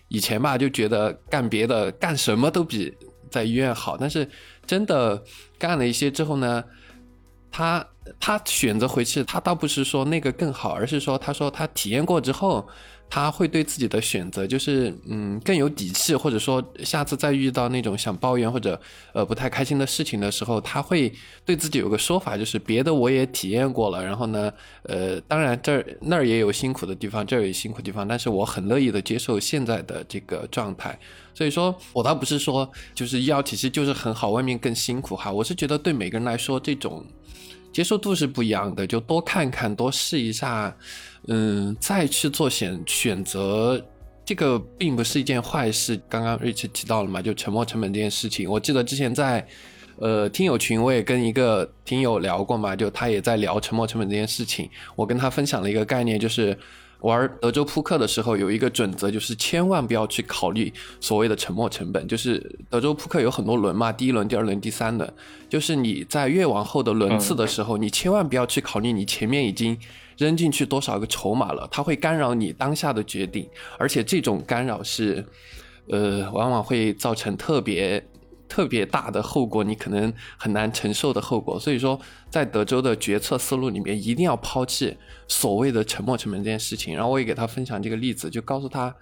以前吧就觉得干别的干什么都比在医院好，但是真的干了一些之后呢？他他选择回去，他倒不是说那个更好，而是说他说他体验过之后，他会对自己的选择就是嗯更有底气，或者说下次再遇到那种想抱怨或者呃不太开心的事情的时候，他会对自己有个说法，就是别的我也体验过了，然后呢呃当然这儿那儿也有辛苦的地方，这儿有辛苦地方，但是我很乐意的接受现在的这个状态。所以说我倒不是说就是医疗体系就是很好，外面更辛苦哈，我是觉得对每个人来说这种。接受度是不一样的，就多看看，多试一下，嗯，再去做选选择，这个并不是一件坏事。刚刚瑞奇提到了嘛，就沉没成本这件事情，我记得之前在，呃，听友群我也跟一个听友聊过嘛，就他也在聊沉没成本这件事情，我跟他分享了一个概念，就是。玩德州扑克的时候有一个准则，就是千万不要去考虑所谓的沉没成本。就是德州扑克有很多轮嘛，第一轮、第二轮、第三轮，就是你在越往后的轮次的时候，你千万不要去考虑你前面已经扔进去多少个筹码了，它会干扰你当下的决定，而且这种干扰是，呃，往往会造成特别。特别大的后果，你可能很难承受的后果。所以说，在德州的决策思路里面，一定要抛弃所谓的沉没成本这件事情。然后我也给他分享这个例子，就告诉他，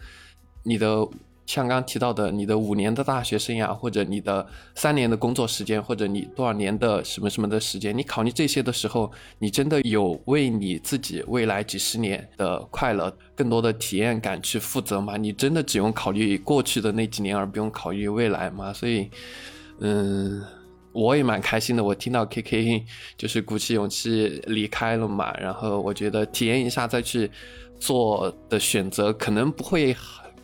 你的。像刚提到的，你的五年的大学生涯，或者你的三年的工作时间，或者你多少年的什么什么的时间，你考虑这些的时候，你真的有为你自己未来几十年的快乐、更多的体验感去负责吗？你真的只用考虑过去的那几年，而不用考虑未来吗？所以，嗯，我也蛮开心的。我听到 K K 就是鼓起勇气离开了嘛，然后我觉得体验一下再去做的选择，可能不会。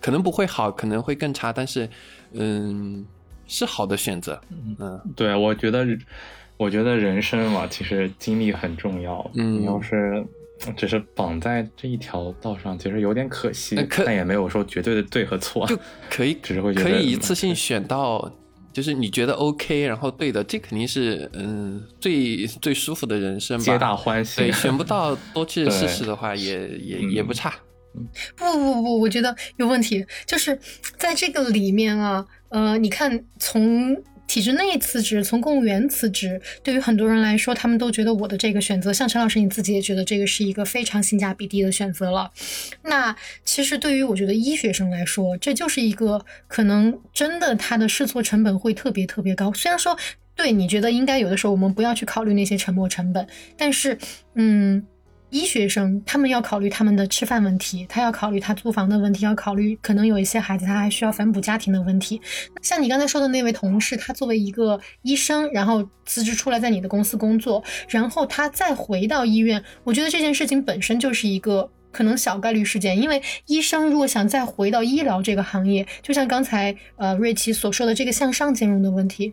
可能不会好，可能会更差，但是，嗯，是好的选择。嗯，对，我觉得，我觉得人生嘛，其实经历很重要。嗯，你要是只是绑在这一条道上，其实有点可惜。但也没有说绝对的对和错，就可以，只是会可以一次性选到，就是你觉得 OK，然后对的，这肯定是嗯最最舒服的人生吧，皆大欢喜。对，选不到多去试试的话，也也也不差。不不不，我觉得有问题，就是在这个里面啊，呃，你看从体制内辞职，从公务员辞职，对于很多人来说，他们都觉得我的这个选择，像陈老师你自己也觉得这个是一个非常性价比低的选择了。那其实对于我觉得医学生来说，这就是一个可能真的他的试错成本会特别特别高。虽然说对你觉得应该有的时候我们不要去考虑那些沉没成本，但是嗯。医学生他们要考虑他们的吃饭问题，他要考虑他租房的问题，要考虑可能有一些孩子他还需要反哺家庭的问题。像你刚才说的那位同事，他作为一个医生，然后辞职出来在你的公司工作，然后他再回到医院，我觉得这件事情本身就是一个可能小概率事件，因为医生如果想再回到医疗这个行业，就像刚才呃瑞奇所说的这个向上兼容的问题，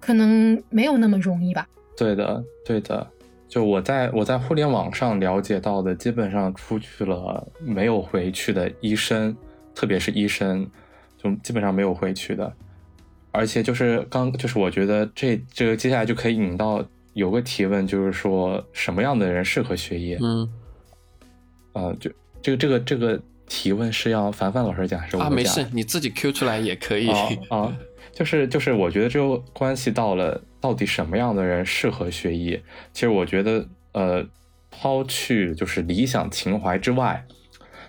可能没有那么容易吧？对的，对的。就我在我在互联网上了解到的，基本上出去了没有回去的医生，特别是医生，就基本上没有回去的。而且就是刚就是我觉得这这个接下来就可以引到有个提问，就是说什么样的人适合学医？嗯，呃，就这个这个这个提问是要凡凡老师讲还是我讲？啊，没事，你自己 Q 出来也可以啊。就是就是，我觉得这关系到了到底什么样的人适合学医。其实我觉得，呃，抛去就是理想情怀之外，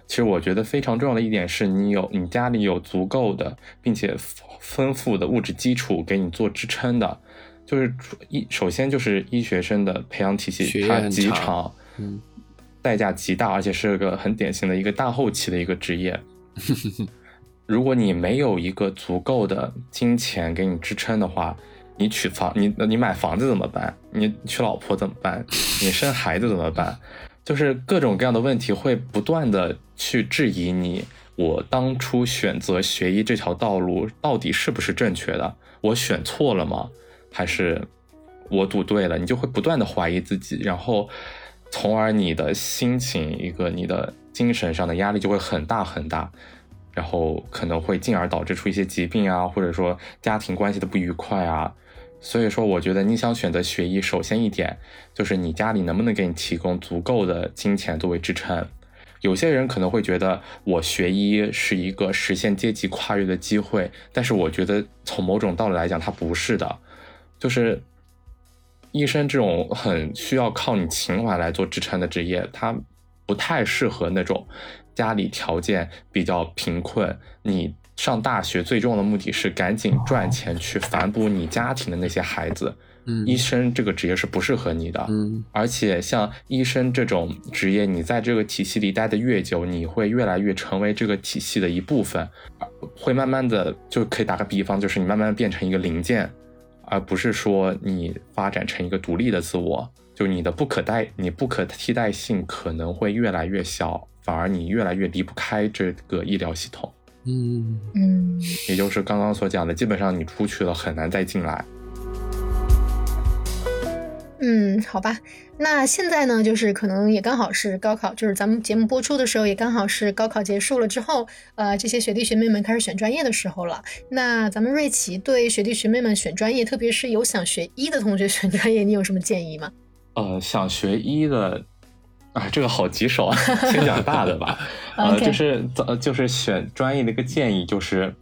其实我觉得非常重要的一点是你有你家里有足够的并且丰富的物质基础给你做支撑的。就是医首先就是医学生的培养体系，它极长，嗯，代价极大，而且是个很典型的一个大后期的一个职业。如果你没有一个足够的金钱给你支撑的话，你娶房，你你买房子怎么办？你娶老婆怎么办？你生孩子怎么办？就是各种各样的问题会不断的去质疑你，我当初选择学医这条道路到底是不是正确的？我选错了吗？还是我赌对了？你就会不断的怀疑自己，然后，从而你的心情一个你的精神上的压力就会很大很大。然后可能会进而导致出一些疾病啊，或者说家庭关系的不愉快啊。所以说，我觉得你想选择学医，首先一点就是你家里能不能给你提供足够的金钱作为支撑。有些人可能会觉得我学医是一个实现阶级跨越的机会，但是我觉得从某种道理来讲，它不是的。就是医生这种很需要靠你情怀来做支撑的职业，它不太适合那种。家里条件比较贫困，你上大学最重要的目的是赶紧赚钱去反哺你家庭的那些孩子。嗯，医生这个职业是不适合你的。嗯，而且像医生这种职业，你在这个体系里待的越久，你会越来越成为这个体系的一部分，会慢慢的就可以打个比方，就是你慢慢变成一个零件，而不是说你发展成一个独立的自我，就你的不可代，你不可替代性可能会越来越小。反而你越来越离不开这个医疗系统，嗯嗯，也就是刚刚所讲的，基本上你出去了很难再进来。嗯，好吧，那现在呢，就是可能也刚好是高考，就是咱们节目播出的时候，也刚好是高考结束了之后，呃，这些学弟学妹们开始选专业的时候了。那咱们瑞奇对学弟学妹们选专业，特别是有想学医的同学选专业，你有什么建议吗？呃，想学医的。啊，这个好棘手啊！先讲大的吧，呃，就是呃，就是选专业的一个建议，就是，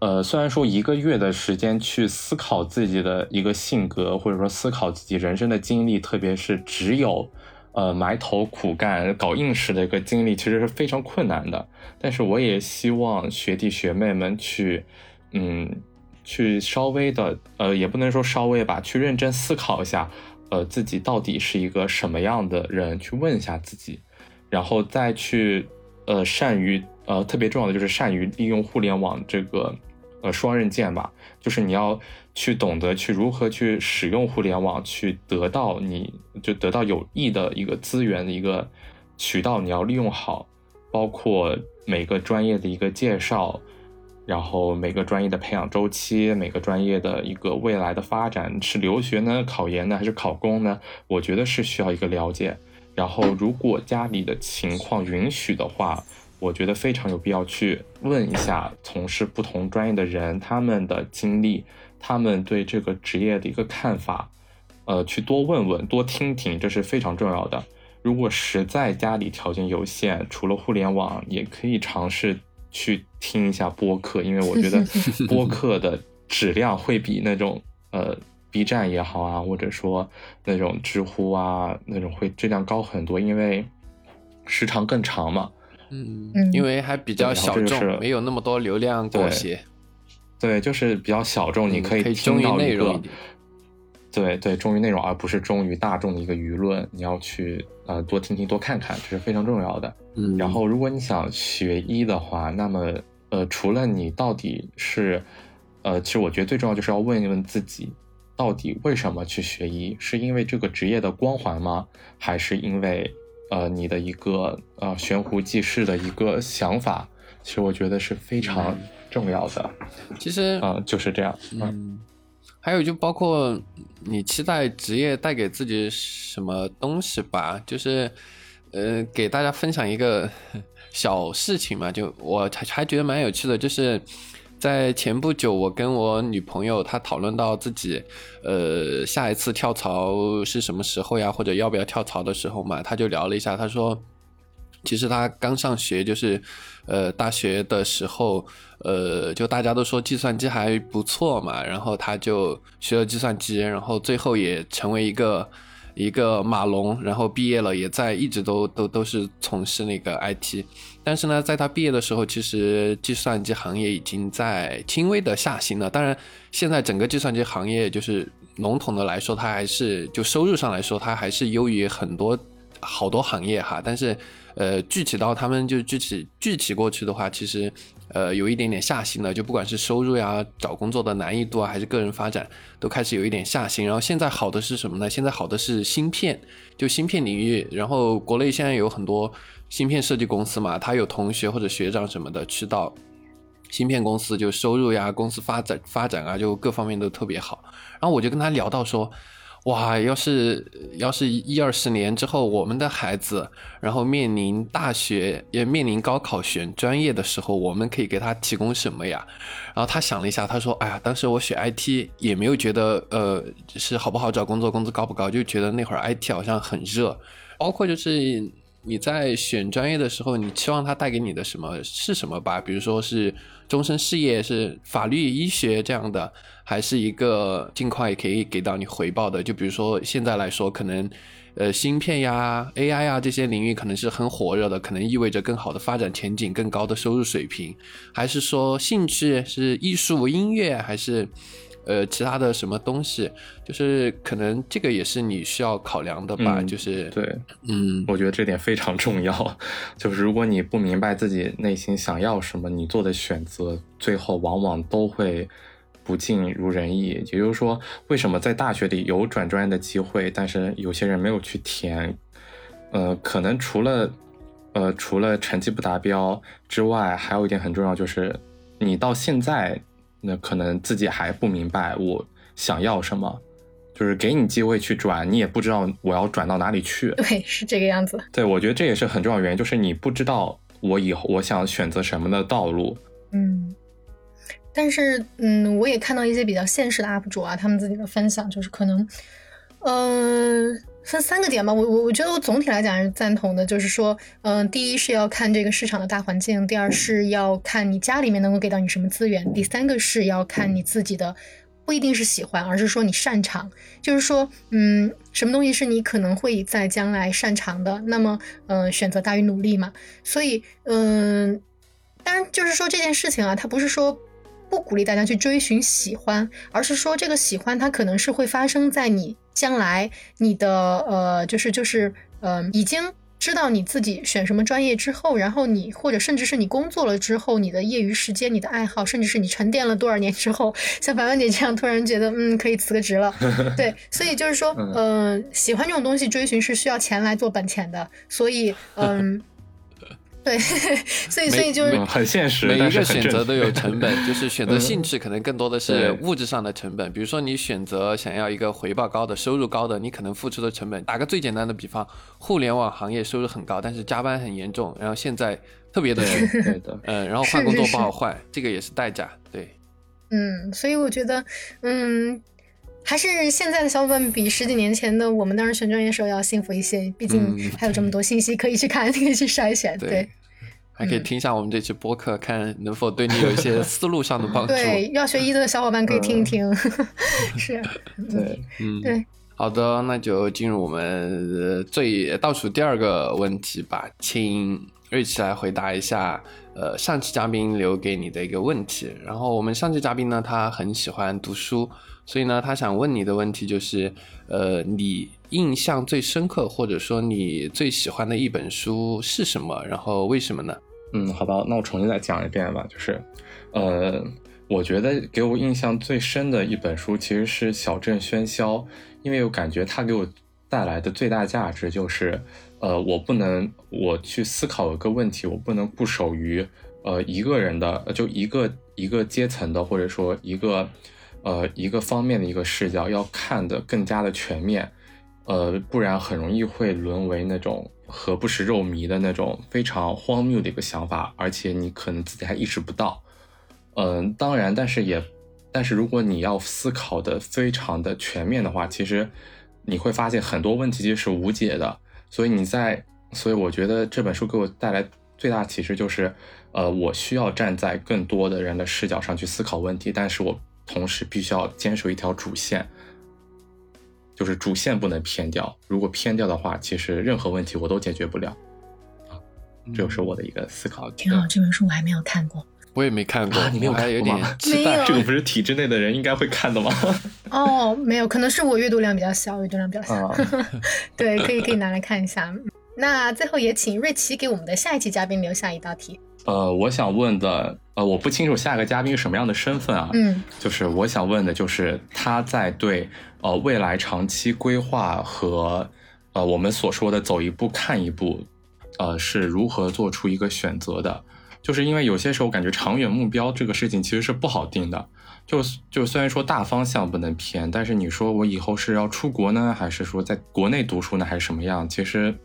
呃，虽然说一个月的时间去思考自己的一个性格，或者说思考自己人生的经历，特别是只有呃埋头苦干搞应试的一个经历，其实是非常困难的。但是我也希望学弟学妹们去，嗯，去稍微的，呃，也不能说稍微吧，去认真思考一下。呃，自己到底是一个什么样的人？去问一下自己，然后再去，呃，善于，呃，特别重要的就是善于利用互联网这个，呃，双刃剑吧。就是你要去懂得去如何去使用互联网，去得到你就得到有益的一个资源的一个渠道，你要利用好，包括每个专业的一个介绍。然后每个专业的培养周期，每个专业的一个未来的发展是留学呢、考研呢还是考公呢？我觉得是需要一个了解。然后如果家里的情况允许的话，我觉得非常有必要去问一下从事不同专业的人他们的经历，他们对这个职业的一个看法，呃，去多问问、多听听，这是非常重要的。如果实在家里条件有限，除了互联网，也可以尝试。去听一下播客，因为我觉得 播客的质量会比那种呃 B 站也好啊，或者说那种知乎啊那种会质量高很多，因为时长更长嘛。嗯，因为还比较小众，没有那么多流量裹挟。对，就是比较小众，你可以听到一个。对对，忠于内容，而不是忠于大众的一个舆论。你要去呃多听听，多看看，这是非常重要的。嗯。然后，如果你想学医的话，那么呃，除了你到底是呃，其实我觉得最重要就是要问一问自己，到底为什么去学医？是因为这个职业的光环吗？还是因为呃你的一个呃悬壶济世的一个想法？其实我觉得是非常重要的。其实啊，就是这样。嗯。还有就包括你期待职业带给自己什么东西吧，就是，呃，给大家分享一个小事情嘛，就我还还觉得蛮有趣的，就是在前不久，我跟我女朋友她讨论到自己，呃，下一次跳槽是什么时候呀，或者要不要跳槽的时候嘛，她就聊了一下，她说。其实她刚上学，就是，呃，大学的时候，呃，就大家都说计算机还不错嘛，然后他就学了计算机，然后最后也成为一个一个码农，然后毕业了，也在一直都都都是从事那个 IT。但是呢，在他毕业的时候，其实计算机行业已经在轻微的下行了。当然，现在整个计算机行业就是笼统的来说，它还是就收入上来说，它还是优于很多好多行业哈，但是。呃，具体到他们就具体具体过去的话，其实，呃，有一点点下行了。就不管是收入呀、找工作的难易度啊，还是个人发展，都开始有一点下行。然后现在好的是什么呢？现在好的是芯片，就芯片领域。然后国内现在有很多芯片设计公司嘛，他有同学或者学长什么的去到芯片公司，就收入呀、公司发展发展啊，就各方面都特别好。然后我就跟他聊到说。哇，要是要是一二十年之后，我们的孩子然后面临大学也面临高考选专业的时候，我们可以给他提供什么呀？然后他想了一下，他说：“哎呀，当时我选 IT 也没有觉得呃是好不好找工作，工资高不高，就觉得那会儿 IT 好像很热，包括就是。”你在选专业的时候，你期望他带给你的什么是什么吧？比如说是终身事业，是法律、医学这样的，还是一个尽快可以给到你回报的？就比如说现在来说，可能呃芯片呀、AI 啊这些领域可能是很火热的，可能意味着更好的发展前景、更高的收入水平，还是说兴趣是艺术、音乐，还是？呃，其他的什么东西，就是可能这个也是你需要考量的吧？就是对，嗯，我觉得这点非常重要。就是如果你不明白自己内心想要什么，你做的选择最后往往都会不尽如人意。也就是说，为什么在大学里有转专业的机会，但是有些人没有去填？呃，可能除了呃除了成绩不达标之外，还有一点很重要，就是你到现在。那可能自己还不明白我想要什么，就是给你机会去转，你也不知道我要转到哪里去。对，是这个样子。对，我觉得这也是很重要原因，就是你不知道我以后我想选择什么的道路。嗯，但是嗯，我也看到一些比较现实的 UP 主啊，他们自己的分享，就是可能，呃。分三个点吧，我我我觉得我总体来讲是赞同的，就是说，嗯，第一是要看这个市场的大环境，第二是要看你家里面能够给到你什么资源，第三个是要看你自己的，不一定是喜欢，而是说你擅长，就是说，嗯，什么东西是你可能会在将来擅长的，那么，嗯，选择大于努力嘛，所以，嗯，当然就是说这件事情啊，它不是说。不鼓励大家去追寻喜欢，而是说这个喜欢它可能是会发生在你将来你的呃，就是就是呃，已经知道你自己选什么专业之后，然后你或者甚至是你工作了之后，你的业余时间、你的爱好，甚至是你沉淀了多少年之后，像白文姐这样突然觉得嗯可以辞个职了，对，所以就是说，嗯，喜欢这种东西追寻是需要钱来做本钱的，所以嗯。对，所以所以就是很现实，每一个选择都有成本，就是选择兴趣可能更多的是物质上的成本。比如说你选择想要一个回报高的、收入高的，你可能付出的成本。打个最简单的比方，互联网行业收入很高，但是加班很严重，然后现在特别的对的，嗯，然后换工作不好换，这个也是代价。对，嗯，所以我觉得，嗯，还是现在的小伙伴比十几年前的我们当时选专业时候要幸福一些，毕竟还有这么多信息可以去看，可以去筛选。对。还可以听一下我们这期播客，看能否对你有一些 思路上的帮助。对，要学医的小伙伴可以听一听。是，对，嗯，对。好的，那就进入我们最倒数第二个问题吧，请瑞奇来回答一下。呃，上期嘉宾留给你的一个问题，然后我们上期嘉宾呢，他很喜欢读书，所以呢，他想问你的问题就是，呃，你印象最深刻或者说你最喜欢的一本书是什么？然后为什么呢？嗯，好吧，那我重新再讲一遍吧，就是，呃，我觉得给我印象最深的一本书其实是《小镇喧嚣》，因为我感觉它给我带来的最大价值就是。呃，我不能，我去思考一个问题，我不能固守于，呃，一个人的，就一个一个阶层的，或者说一个，呃，一个方面的一个视角，要看得更加的全面，呃，不然很容易会沦为那种何不食肉糜的那种非常荒谬的一个想法，而且你可能自己还意识不到。嗯，当然，但是也，但是如果你要思考的非常的全面的话，其实你会发现很多问题其实是无解的。所以你在，所以我觉得这本书给我带来最大启示就是，呃，我需要站在更多的人的视角上去思考问题，但是我同时必须要坚守一条主线，就是主线不能偏掉。如果偏掉的话，其实任何问题我都解决不了。啊，这就是我的一个思考。挺好，这本书我还没有看过。我也没看过，你没有看过吗？这个不是体制内的人应该会看的吗？哦，没有，可能是我阅读量比较小，阅读量比较小。对，可以可以拿来看一下。那最后也请瑞奇给我们的下一期嘉宾留下一道题。呃，我想问的，呃，我不清楚下一个嘉宾是什么样的身份啊。嗯，就是我想问的，就是他在对呃未来长期规划和呃我们所说的走一步看一步，呃是如何做出一个选择的？就是因为有些时候感觉长远目标这个事情其实是不好定的，就就虽然说大方向不能偏，但是你说我以后是要出国呢，还是说在国内读书呢，还是什么样？其实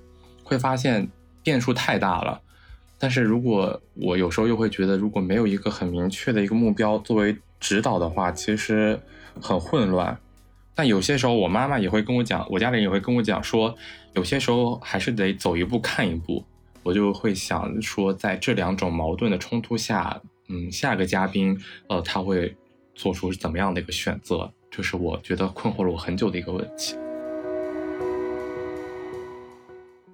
会发现变数太大了。但是如果我有时候又会觉得，如果没有一个很明确的一个目标作为指导的话，其实很混乱。但有些时候我妈妈也会跟我讲，我家里人也会跟我讲说，有些时候还是得走一步看一步。我就会想说，在这两种矛盾的冲突下，嗯，下个嘉宾，呃，他会做出怎么样的一个选择？这是我觉得困惑了我很久的一个问题。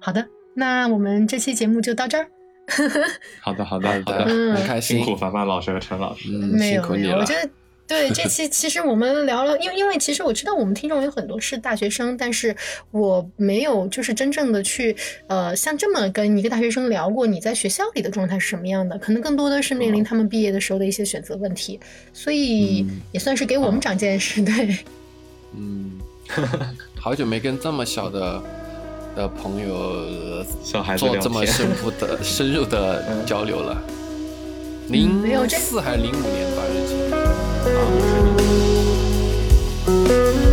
好的，那我们这期节目就到这儿。好的，好的，好的，很开心，辛苦凡凡老师和陈老师，辛苦你了。我觉得。对，这期 其实我们聊了，因为因为其实我知道我们听众有很多是大学生，但是我没有就是真正的去呃像这么跟一个大学生聊过你在学校里的状态是什么样的，可能更多的是面临他们毕业的时候的一些选择问题，所以也算是给我们长见识。对，嗯，好久没跟这么小的的朋友小孩子做这么深入的深入的交流了。零四还是零五年吧？日期。啊，是你。